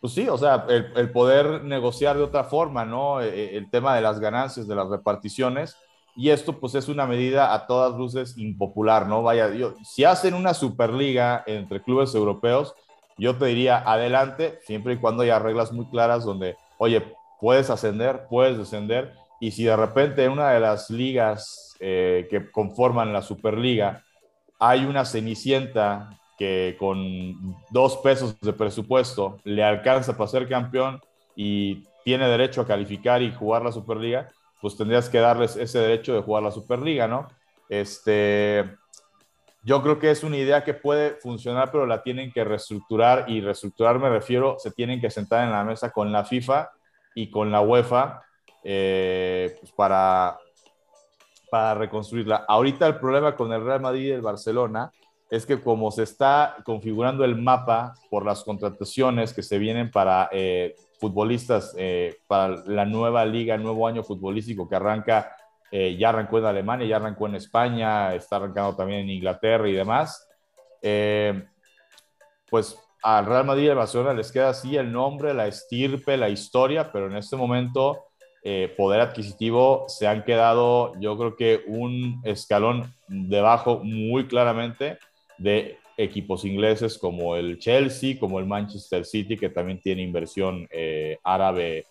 Speaker 2: pues sí, o sea, el, poder negociar de otra forma, ¿no? E, e, el, tema de las ganancias, de las reparticiones, y esto pues es una medida a todas luces impopular, ¿no? Vaya, yo, si hacen una superliga entre clubes europeos, yo te diría adelante, siempre y cuando haya reglas muy claras donde, oye, puedes ascender, puedes descender, y si de repente en una de las ligas eh, que conforman la superliga hay una cenicienta que con dos pesos de presupuesto le alcanza para ser campeón y tiene derecho a calificar y jugar la Superliga, pues tendrías que darles ese derecho de jugar la Superliga, ¿no? Este, yo creo que es una idea que puede funcionar, pero la tienen que reestructurar y reestructurar me refiero, se tienen que sentar en la mesa con la FIFA y con la UEFA eh, pues para, para reconstruirla. Ahorita el problema con el Real Madrid y el Barcelona es que como se está configurando el mapa por las contrataciones que se vienen para eh, futbolistas, eh, para la nueva liga, el nuevo año futbolístico que arranca, eh, ya arrancó en Alemania, ya arrancó en España, está arrancando también en Inglaterra y demás, pues al Real Madrid y al Barcelona les queda así el nombre, la estirpe, la historia, pero en este momento poder adquisitivo se han quedado, yo creo que un escalón debajo muy claramente de equipos ingleses como el Chelsea, como el Manchester City, que también tiene inversión eh, árabe.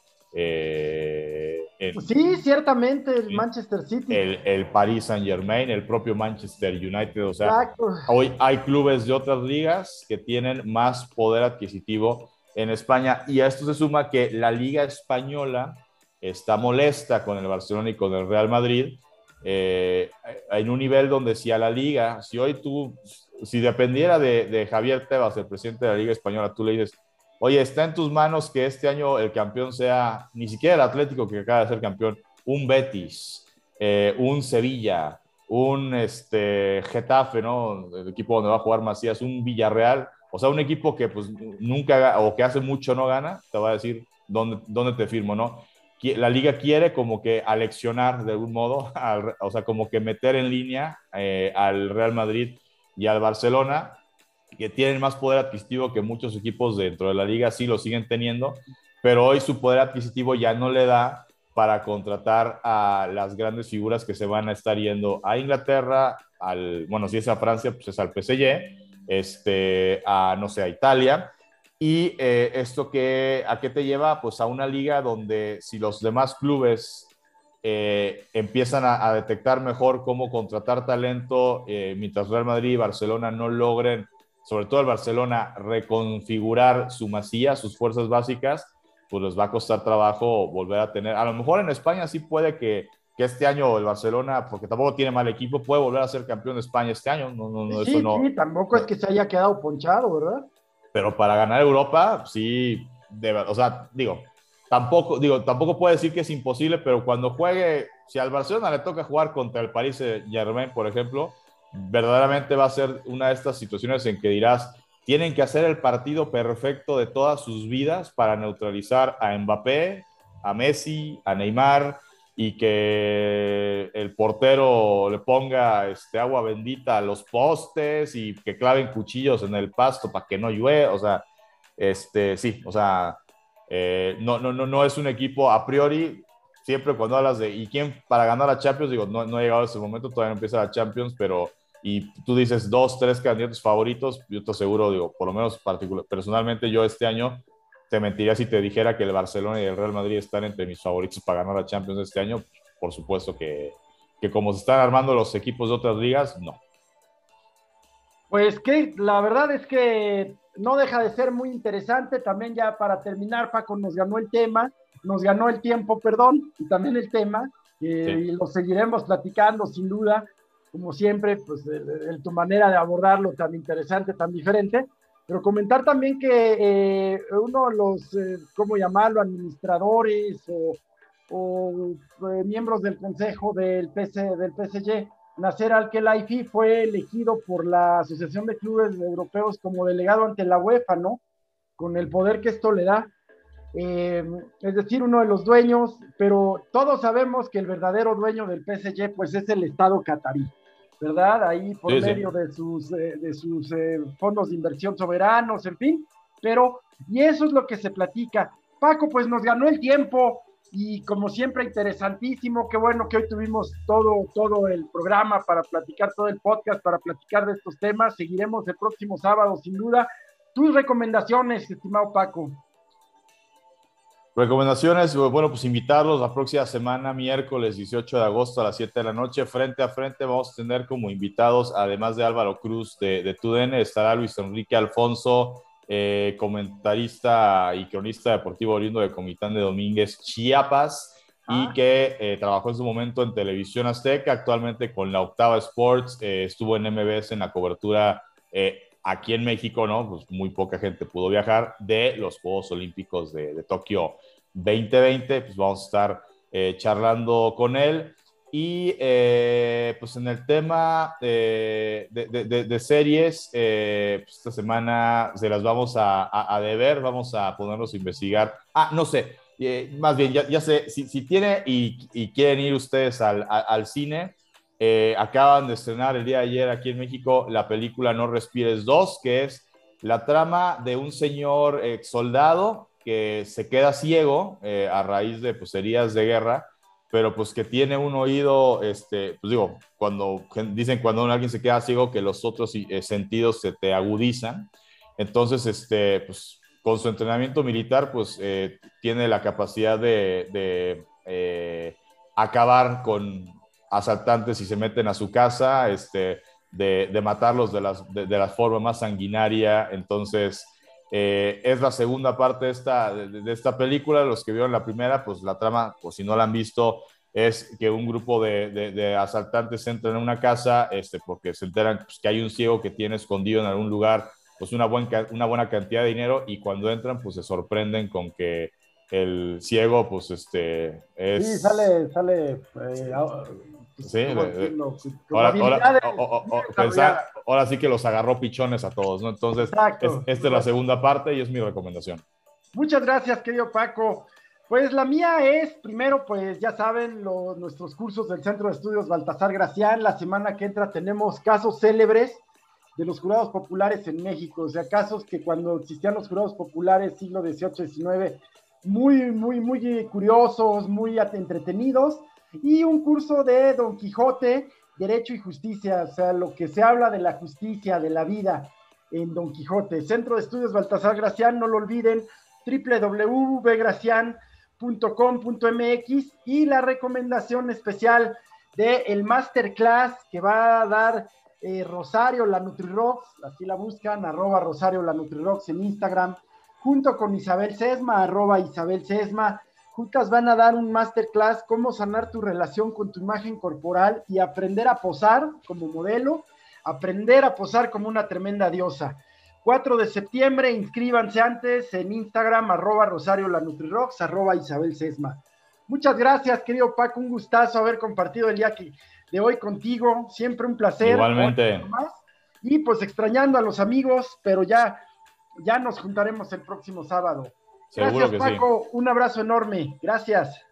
Speaker 1: Sí, ciertamente el Manchester City.
Speaker 2: El, Paris Saint Germain, el propio Manchester United. O sea, hoy hay clubes de otras ligas que tienen más poder adquisitivo en España. Y a esto se suma que la liga española está molesta con el Barcelona y con el Real Madrid. Eh, en un nivel donde si a la liga, si hoy tú si dependiera de, Javier Tebas, el presidente de la Liga Española, tú le dices, oye, está en tus manos que este año el campeón sea ni siquiera el Atlético que acaba de ser campeón, un Betis, eh, un Sevilla, un este, Getafe, ¿no? El equipo donde va a jugar Macías, un Villarreal, o sea, un equipo que pues nunca o que hace mucho no gana, te va a decir dónde, dónde te firmo, ¿no? La liga quiere como que aleccionar de algún modo, o sea, como que meter en línea eh, al Real Madrid y al Barcelona, que tienen más poder adquisitivo que muchos equipos dentro de la liga, sí lo siguen teniendo, pero hoy su poder adquisitivo ya no le da para contratar a las grandes figuras que se van a estar yendo a Inglaterra, al, bueno, si es a Francia, pues es al PSG, este, a, no sé, a Italia. Y eh, esto que, ¿a qué te lleva? Pues a una liga donde si los demás clubes eh, empiezan a, detectar mejor cómo contratar talento, eh, mientras Real Madrid y Barcelona no logren, sobre todo el Barcelona, reconfigurar su masía, sus fuerzas básicas, pues les va a costar trabajo volver a tener. A lo mejor en España sí puede que, que este año el Barcelona, porque tampoco tiene mal equipo, puede volver a ser campeón de España este año. No, no, no,
Speaker 1: sí, eso no. Sí, tampoco es que se haya quedado ponchado, ¿verdad?
Speaker 2: Pero para ganar Europa, sí, o sea, digo, tampoco, digo, tampoco puede decir que es imposible, pero cuando juegue, si al Barcelona le toca jugar contra el Paris Germain, por ejemplo, verdaderamente va a ser una de estas situaciones en que dirás, tienen que hacer el partido perfecto de todas sus vidas para neutralizar a Mbappé, a Messi, a Neymar y que el portero le ponga este, agua bendita a los postes y que claven cuchillos en el pasto para que no llueva. O sea, este, sí, o sea, eh, no, no, no, no es un equipo a priori. Siempre cuando hablas de, ¿y quién para ganar a Champions? Digo, no, no ha llegado ese momento, todavía no empieza la Champions, pero y tú dices dos, tres candidatos favoritos, yo te aseguro, digo, por lo menos particular, personalmente yo este año te mentiría si te dijera que el Barcelona y el Real Madrid están entre mis favoritos para ganar la Champions este año. Por supuesto que, que como se están armando los equipos de otras ligas, no.
Speaker 1: Pues que la verdad es que no deja de ser muy interesante. También ya para terminar, Paco nos ganó el tema, nos ganó el tiempo, perdón, y también el tema, eh, y lo seguiremos platicando sin duda como siempre, pues tu manera de abordarlo tan interesante, tan diferente, pero comentar también que eh, uno de los, eh, ¿cómo llamarlo?, administradores o, eh, miembros del consejo del, PC, del PSG, Nasser Al-Khelaifi, fue elegido por la Asociación de Clubes Europeos como delegado ante la UEFA, ¿no? Con el poder que esto le da. es decir, uno de los dueños, pero todos sabemos que el verdadero dueño del PSG pues es el Estado catarí. ¿Verdad? Ahí por medio de sus, eh, de sus eh, fondos de inversión soberanos, en fin. Pero, y eso es lo que se platica. Paco, pues nos ganó el tiempo y como siempre interesantísimo, qué bueno que hoy tuvimos todo, todo el programa para platicar, todo el podcast para platicar de estos temas. Seguiremos el próximo sábado, sin duda. Tus recomendaciones, estimado Paco.
Speaker 2: Recomendaciones, bueno, pues invitarlos la próxima semana, miércoles 18 de agosto a las 7 de la noche, frente a frente vamos a tener como invitados, además de Álvaro Cruz de, de TUDN, estará Luis Enrique Alfonso, eh, comentarista y cronista deportivo oriundo de Comitán de Domínguez, Chiapas, y ah. que eh, trabajó en su momento en Televisión Azteca, actualmente con la Octava Sports, eh, estuvo en MBS en la cobertura aquí en México, ¿no? Pues muy poca gente pudo viajar de los Juegos Olímpicos de, de Tokio 2020, pues vamos a estar eh, charlando con él. Y eh, pues en el tema de, de, series, eh, pues esta semana se las vamos a, a, deber, vamos a ponernos a investigar. Ah, no sé, más bien, ya, sé, si, tiene y, y, quieren ir ustedes al, cine, eh, acaban de estrenar el día de ayer aquí en México la película No Respires 2, que es la trama de un señor ex soldado que se queda ciego eh, a raíz de pues, de guerra, pero pues que tiene un oído, este, pues digo, cuando dicen cuando alguien se queda ciego que los otros eh, sentidos se te agudizan. Entonces, este, pues con su entrenamiento militar, pues tiene la capacidad de, acabar con asaltantes y se meten a su casa, este, de, matarlos de, las, de, la forma más sanguinaria. Entonces, eh, es la segunda parte de esta, de, esta película. Los que vieron la primera, pues la trama, pues si no la han visto, es que un grupo de, asaltantes entran en una casa este, porque se enteran pues, que hay un ciego que tiene escondido en algún lugar pues una, una buena cantidad de dinero y cuando entran pues se sorprenden con que el ciego, pues este es...
Speaker 1: Sí, sale, sale... Eh,
Speaker 2: sí, ahora, sí que los agarró pichones a todos, ¿no? Entonces, esta es la segunda parte y es mi recomendación.
Speaker 1: Muchas gracias, querido Paco. Pues la mía es, primero, pues ya saben, nuestros cursos del Centro de Estudios Baltasar Gracián. La semana que entra tenemos casos célebres de los jurados populares en México, o sea, casos que cuando existían los jurados populares, siglo XVIII, XIX, muy, muy, muy curiosos, muy entretenidos, y un curso de Don Quijote, Derecho y Justicia, o sea, lo que se habla de la justicia, de la vida en Don Quijote. Centro de Estudios Baltasar Gracián, no lo olviden, www.gracián.com .com.mx y la recomendación especial del el masterclass que va a dar eh, Rosario la NutriRocks, así la buscan, arroba Rosario la NutriRocks en Instagram, junto con Isabel Sesma, arroba Isabel Sesma. Juntas van a dar un masterclass cómo sanar tu relación con tu imagen corporal y aprender a posar como modelo, aprender a posar como una tremenda diosa. 4 de septiembre, inscríbanse antes en Instagram, arroba Rosario la Nutrirocks, arroba Isabel Sesma. Muchas gracias, querido Paco, un gustazo haber compartido el día de hoy contigo, siempre un placer.
Speaker 2: Igualmente.
Speaker 1: Y pues extrañando a los amigos, pero ya, ya nos juntaremos el próximo sábado. Gracias, Paco, un abrazo enorme, gracias.